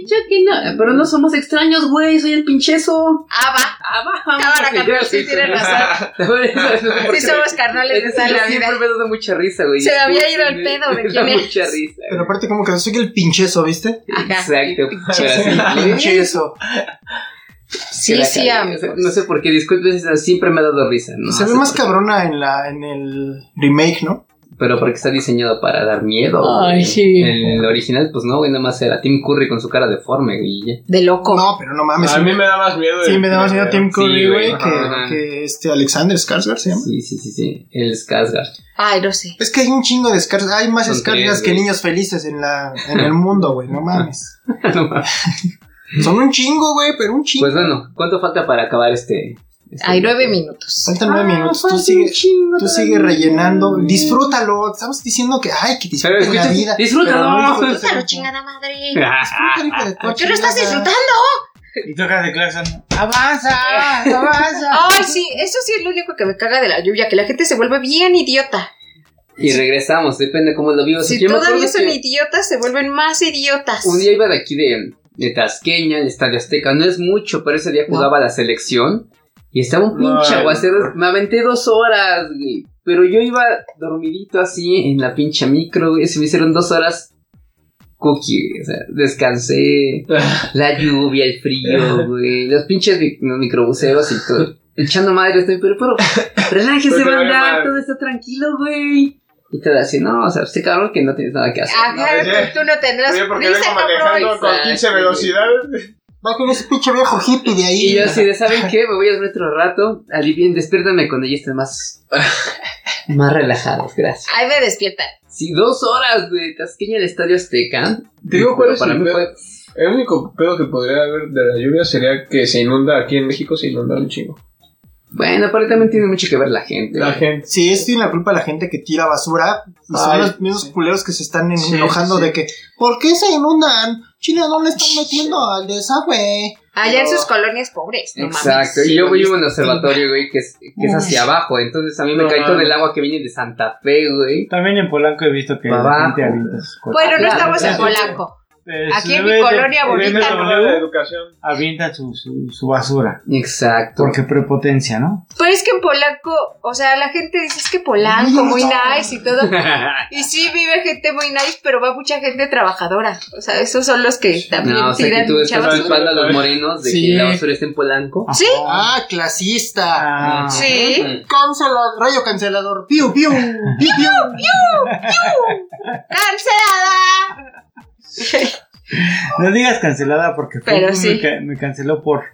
dicho que no. Pero no somos extraños, güey. Soy el pinchezo. Ah, va. Ah, va, sí, tienes razón. *laughs* Sí somos carnales de es- toda yo la siempre me da mucha risa, güey. Se me había ido el pedo de me quién da eres. mucha risa. Pero aparte como que soy el pinchezo, ¿viste? Ajá. Exacto. Pinchezo. Sí, sí. No sé por qué, disculpen, siempre me ha dado risa. ¿no? Se ve más cabrona en la en el remake, ¿no? Pero porque está diseñado para dar miedo. Ay, güey. sí. El original, pues no, güey, nada más era Tim Curry con su cara deforme, güey. De loco. No, pero no mames. A sí mí me- da más miedo. Sí, me da más miedo. Tim Curry, Sí, güey. Ajá. que, que este Alexander Skarsgård se llama. Sí, sí, sí, sí. El Skarsgård. Ay, no sé. Es que hay un chingo de Skarsgård. Hay más tres, que niños felices en la en el mundo, güey. No mames. *laughs* No mames. Son un chingo, güey, pero un chingo. pues bueno, ¿cuánto falta para acabar este? Este Hay nueve minutos. Faltan nueve Ah, minutos. Tú sigues, chingo tú todavía. sigues rellenando. Disfrútalo. Estamos diciendo que, ay, que Pero disfruten la vida. disfrútalo. no disfrutes el Disfrútalo, chingada madre. Disfruta, de ¿Por qué no estás disfrutando? Y toca de claxon. ¡Avanza! ¡Avanza! Ay, sí, eso sí es lo único que me caga de la lluvia, que la gente se vuelve bien idiota. Y regresamos, depende cómo lo vivas. Si Yo todavía son que idiotas, se vuelven más idiotas. Un día iba de aquí de, de Tasqueña, al Estadio Azteca. No es mucho, pero ese día jugaba la selección. Y estaba un pinche aguacero. Me aventé dos horas, güey. Pero yo iba dormidito así en la pinche micro, güey. Se me hicieron dos horas cookie, güey. O sea, descansé. *laughs* La lluvia, el frío, güey. Los pinches los microbuseos y todo. Echando madre estoy, pero, pero, relájese, banda, todo está tranquilo, güey. Y te así, no, o sea, este cabrón que no tienes nada que hacer. Ajá, No, oye. tú no tendrás Oye, porque prisa, vengo manejando cabrón. con 15 velocidades. Va con ese pinche viejo hippie de ahí. Y yo así de, ¿saben qué? Me voy a dormir otro rato. Alivien, despiértame cuando ya estén más... *laughs* más relajados, gracias. Ahí me despiertan. Sí, dos horas de Tasqueña al Estadio Azteca. Te digo, ¿cuál Pero es para el mí pedo? fue... El único pedo que podría haber de la lluvia sería que se inunda aquí en México, se inunda un chingo. Bueno, pero también tiene mucho que ver la gente. La gente. Sí, es tiene la culpa la gente que tira basura y son los mismos sí. culeros que se están en- Sí, enojando sí, de que ¿por qué se inundan? Chile no le están metiendo al desagüe. Allá en sus colonias pobres. No Exacto, mames. y yo vivo en el observatorio, güey, que es, que es hacia abajo, entonces a mí me No cae todo el agua que viene de Santa Fe, güey. También en Polanco he visto que la gente cosas. Bueno, no Claro, estamos en. Polanco. Pero aquí en mi colonia bonita, de no. W, La educación. Avientan su, su, su basura. Exacto. Porque prepotencia, ¿no? Pero es que en Polanco, o sea, la gente dice es que Polanco, *laughs* muy nice y todo. Y sí, vive gente muy nice, pero va mucha gente trabajadora. O sea, esos son los que también no, o sea que tiran tú mucha estás culpando a los morenos de Sí. que la basura está en Polanco. Sí, Ah, clasista. Ah, sí. Cancelador, rayo cancelador. Piu, piu, *laughs* piu, piu. ¡Cancelada! *laughs* No digas cancelada porque Pero sí. me, ca- me canceló por,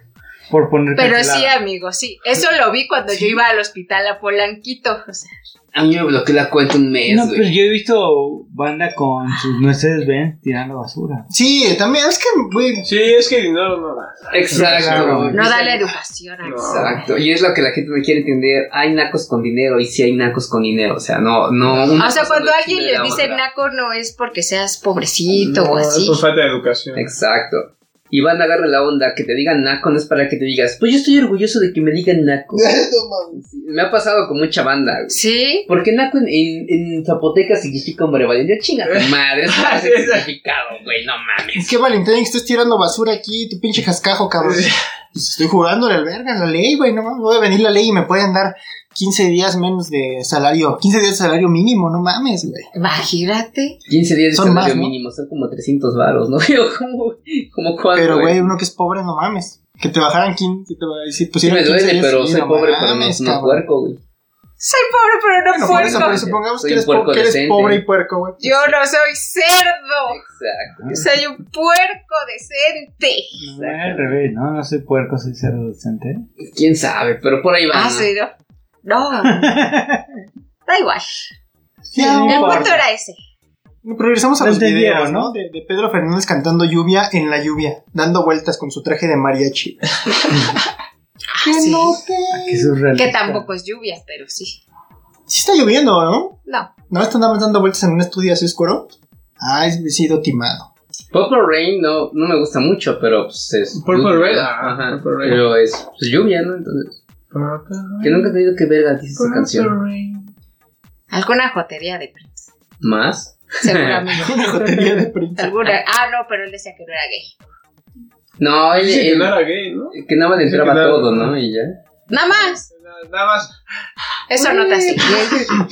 por poner Pero cancelada. sí, amigo, sí. Eso lo vi cuando yo iba al hospital a Polanquito. O sea, A mí me bloqueó la cuenta un mes, No, pero yo he visto banda con sus Mercedes Benz tirando basura. Sí, también es que, güey, Sí, es que dinero no da. Exacto. No da la educación. Exacto. Y es lo que la gente no quiere entender. Hay nacos con dinero y sí hay nacos con dinero. O sea, no, no. O sea, cuando no alguien le dice naco no es porque seas pobrecito No, o es así. por falta de educación. Exacto. Y van a agarrar la onda, que te digan naco no es para que te digas, pues yo estoy orgulloso de que me digan naco. *laughs* Me ha pasado con mucha banda, güey. Sí. Porque naco en, en, en zapoteca significa hombre valiente. Chinga tu *laughs* madre, eso no es significado, güey, no mames. ¿qué Valentín que estés tirando basura aquí, tu pinche cascajo, cabrón? Pues estoy jugándole al verga, la ley, güey, no mames, voy a venir la ley y me pueden dar 15 días menos de salario, 15 días de salario mínimo, no mames, güey. Imagínate. 15 días de Son salario más, ¿no? mínimo, son como 300 varos, ¿no? *laughs* Yo, como, como cuánto, Pero, güey, uno que es pobre, no mames. Que te bajaran 15, te va a decir, pues Sí me duele, pero sí, soy no pobre, pero no, cabrón. puerco, güey. Soy pobre, pero no Bueno, por eso, puerco. pero supongamos Soy que eres, po- puerco que eres pobre y puerco, güey. Yo no soy cerdo. Exacto. Soy un puerco decente. No, al revés, ¿no? No soy puerco, soy cerdo decente. Quién sabe, pero por ahí va. Ah, ¿no? sí, no. No. *laughs* Da igual. Sí, no El importa. punto era ese. Pero regresamos a Lo los videos, ¿no? ¿no? De, de Pedro Fernández cantando lluvia en la lluvia, dando vueltas con su traje de mariachi. Ah, *laughs* Que sí. no te- Que tampoco es lluvia, pero sí. Sí está lloviendo, ¿no? No. ¿No están dando vueltas en un estudio así oscuro? Ah, he sido timado. Purple Rain no, no me gusta mucho, pero pues es. Purple lluvia. Rain, ah, Ajá. Purple Rain. Pero es pues, lluvia, ¿no? Entonces. Que nunca he tenido que ver dice esa canción. Alguna jotería de Prince. ¿Más? Seguramente. *laughs* Una jotería de Prince. Alguna. Ah, no, pero él decía que no era gay. No, él, Dice que él- no era gay, ¿no? que nada más le entraba que nada- todo, ¿no? Y ya. Nada más. Nada más. Eso no te hace.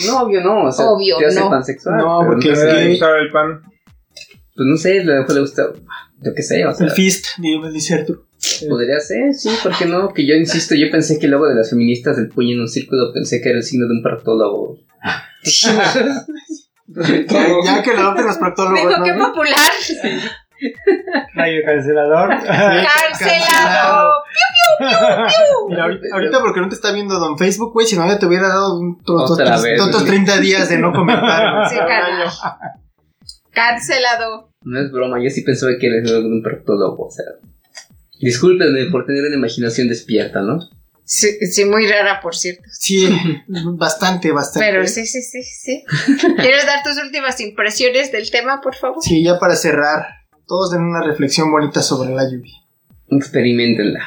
No, obvio no. O sea, Obvio, te hace no. pansexual. No, porque no Le gustaba el pan. Pues no sé, a lo mejor le gusta. Yo qué sé, o sea. El fist, digo, dice Arturo. Podría ser, sí, ¿por qué no? Que yo insisto, yo pensé que el logo de las feministas del puño en un círculo pensé que era el signo de un proctólogo. *laughs* Ya que lo adopten los proctólogos. Dijo ¿no? que popular. Rayo cancelador. *laughs* Cancelado. Mira, ahorita, ahorita porque no te está viendo Don Facebook, güey, si no ya te hubiera dado un- otros, Otra otros- vez, otros güey. 30 días de no comentar. Sí. Cancelado. No es broma, yo sí pensaba que era el logo de un proctólogo, o sea. Discúlpenme por tener una imaginación despierta, ¿no? Sí, sí, muy rara, por cierto. Sí, *laughs* bastante, bastante. Pero sí, sí, sí, sí. ¿Quieres dar tus últimas impresiones del tema, por favor? Sí, ya para cerrar, todos den una reflexión bonita sobre la lluvia. Experimentenla.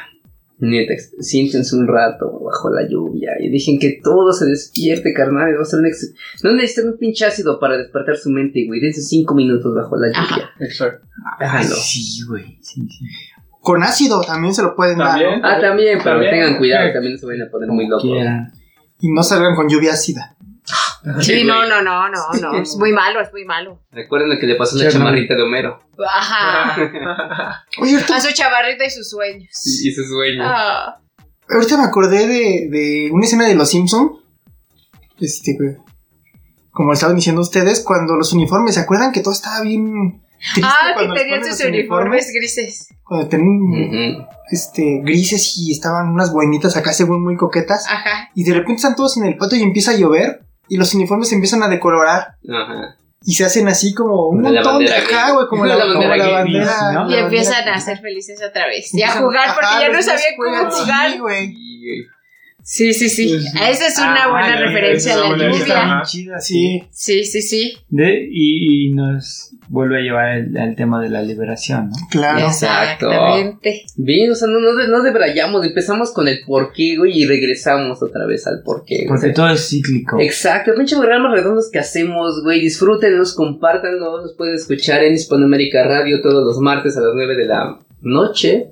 Neta, siéntense un rato bajo la lluvia y dejen que todo se despierte, carnal. Va a ser un ex- No necesitan un pinche ácido para despertar su mente, güey. Dense cinco minutos bajo la lluvia. Exacto. Háganlo. Sí, güey. Sí, sí. Con ácido también se lo pueden También. dar. ¿no? Ah, también, pero También. tengan cuidado, también se van a poner muy locos. Quieran. Y no salgan con lluvia ácida. Sí, no, no, no, no, no. Es muy malo, es muy malo. Recuerden lo que le pasó a la Chernobyl. chamarrita de Homero. Ajá. *laughs* Oye, ahorita, A su chavarrita y sus sueños. Y sus sueños. Ah. ahorita me acordé de, de una escena de Los Simpson. Este, como estaban diciendo ustedes, cuando los uniformes, ¿se acuerdan que todo estaba bien Ah, que tenían sus uniformes grises. Cuando tenían este, grises y estaban unas boinitas acá según muy coquetas. Ajá. Y de repente están todos en el patio y empieza a llover. Y los uniformes se empiezan a decolorar. Ajá. Y se hacen así como un la montón de acá, güey, como la, *laughs* La como bandera la gay, bandera. ¿no? la Y empiezan bandera- a ser felices otra vez. Y a jugar porque Ajá, ya no sabían cómo sí, jugar. güey. Sí, sí, sí. Esa es una Ah, buena referencia a la lluvia. chida, sí. Sí, Sí, sí. De- y, y nos vuelve a llevar al, al tema de la liberación, ¿no? claro. Exacto. Exactamente. Bien, o sea, no, no, no debrayamos, empezamos con el porqué, güey, y regresamos otra vez al porqué. güey. Porque todo es cíclico. Exacto, pinche programas redondos que hacemos, güey. Disfrútenlos, compártanlos. Los pueden escuchar en Hispanoamérica Radio todos los martes a las 9 de la noche.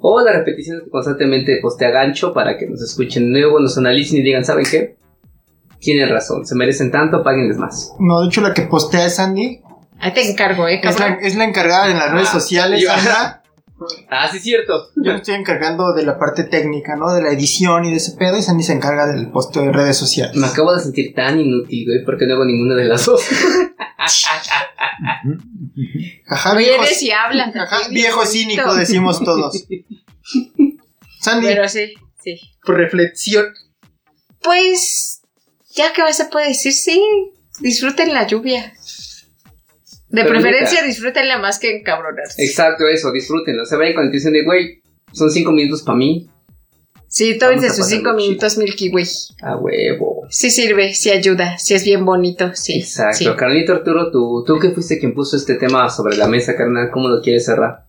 O la repetición que constantemente postea Gancho para que nos escuchen de nuevo, nos analicen y digan, ¿saben qué? Tienen razón, se merecen tanto, páguenles más. No, de hecho la que postea es Sandy. Ahí te encargo, ¿eh, Es la, cabrón? es la encargada en las redes Ah, sociales, yo- Sandra. *laughs* Ah, sí, cierto. Yo me estoy encargando de la parte técnica, ¿no? De la edición y de ese pedo. Y Sandy se encarga del posteo de redes sociales. Me acabo de sentir tan inútil, güey, porque no hago ninguna de las dos. *laughs* Ajá, viejo, Vienes y así, viejo cínico, decimos todos. *laughs* Sandy, Pero sí, sí. por reflexión. Pues, ya que se puede decir, sí, disfruten la lluvia. De Pero preferencia, neta. disfrútenla más que encabronarse. Exacto, eso, disfrútenlo. Se vayan con la intención de, güey, son cinco minutos para mí. Sí, tómense sus cinco minutos Milky Way. A huevo. Sí sirve, sí ayuda, sí es bien bonito, sí. Exacto. sí. Carnito Arturo, tú, tú que fuiste quien puso este tema sobre la mesa, carnal, ¿cómo lo quieres cerrar?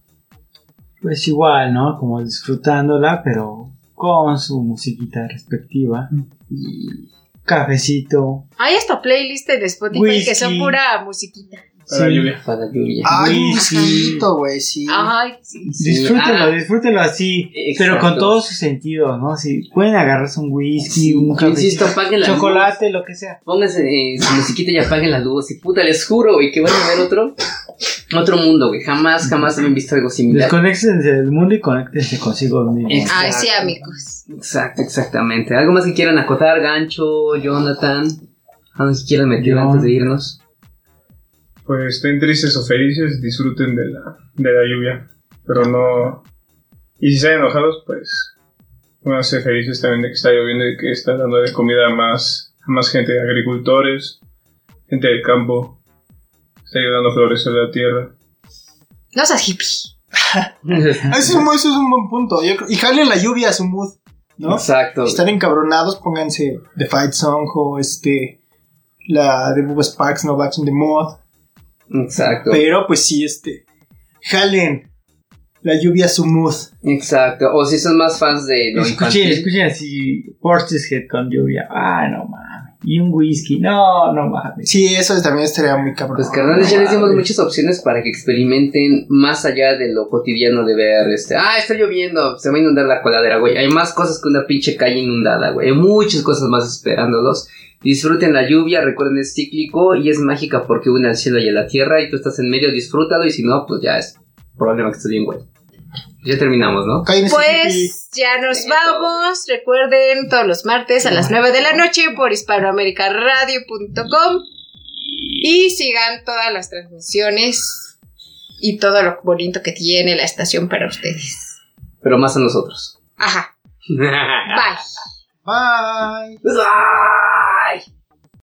Pues igual, ¿no? Como disfrutándola, pero con su musiquita respectiva. Y cafecito. Hay hasta playlist en Spotify que son pura musiquita. Para la lluvia. Para la lluvia. Ay, un whiskycito, güey, sí. Ay, sí. Sí, Disfrútenlo, ah. disfrútenlo así, Exacto. pero con todos sus sentidos, ¿no? Si pueden agarrarse un whisky, un Yo cafecito, insisto, apaguen la chocolate, lo que sea. Pónganse eh, su musiquita y apaguen la luz. Y puta, les juro, güey, que van a ver otro, otro mundo, güey. Jamás, jamás habían visto algo similar. Desconéctense del mundo y conéctense consigo mismo. Exacto. Ay, sí, amigos. Exacto, exactamente. ¿Algo más que quieran acotar, Gancho, Jonathan? ¿Algo que quieran meter Yo- antes de irnos? Pues estén tristes o felices, disfruten de la, de la lluvia. Pero no. Y si están enojados, pues. Pónganse felices también de que está lloviendo y que está dando de comida a más, a más gente, agricultores, gente del campo. Está ayudando a florecer la tierra. No seas hippie. *laughs* Eso es, un, eso es un buen punto. Yo y jalen la lluvia a su mood, ¿no? Exacto. Si están encabronados, pónganse The Fight Song o este. La de Bubba Sparks, No Back in the Mood. Exacto. Pero pues sí, este. Jalen la lluvia su mood. Exacto. O si son más fans de lo Escuchen, infantil. escuchen así, Portishead con lluvia. Ah, no mames. Y un whisky. No, no mames. Sí, eso también estaría muy cabrón. Pues carnales, ya les dimos muchas opciones para que experimenten más allá de lo cotidiano de ver este, ah, está lloviendo, se va a inundar la coladera, güey. Hay más cosas que una pinche calle inundada, güey. Hay muchas cosas más esperándolos. Disfruten la lluvia, recuerden es cíclico y es mágica porque une al cielo y a la tierra y tú estás en medio, disfrútalo y si no, pues ya es problema que estés bien, güey. Ya terminamos, ¿no? Pues ya nos vamos. Recuerden todos los martes a las 9 de la noche por hispanoamericaradio.com y sigan todas las transmisiones y todo lo bonito que tiene la estación para ustedes. Pero más a nosotros. Ajá. *laughs* Bye. Bye. ¡Ah!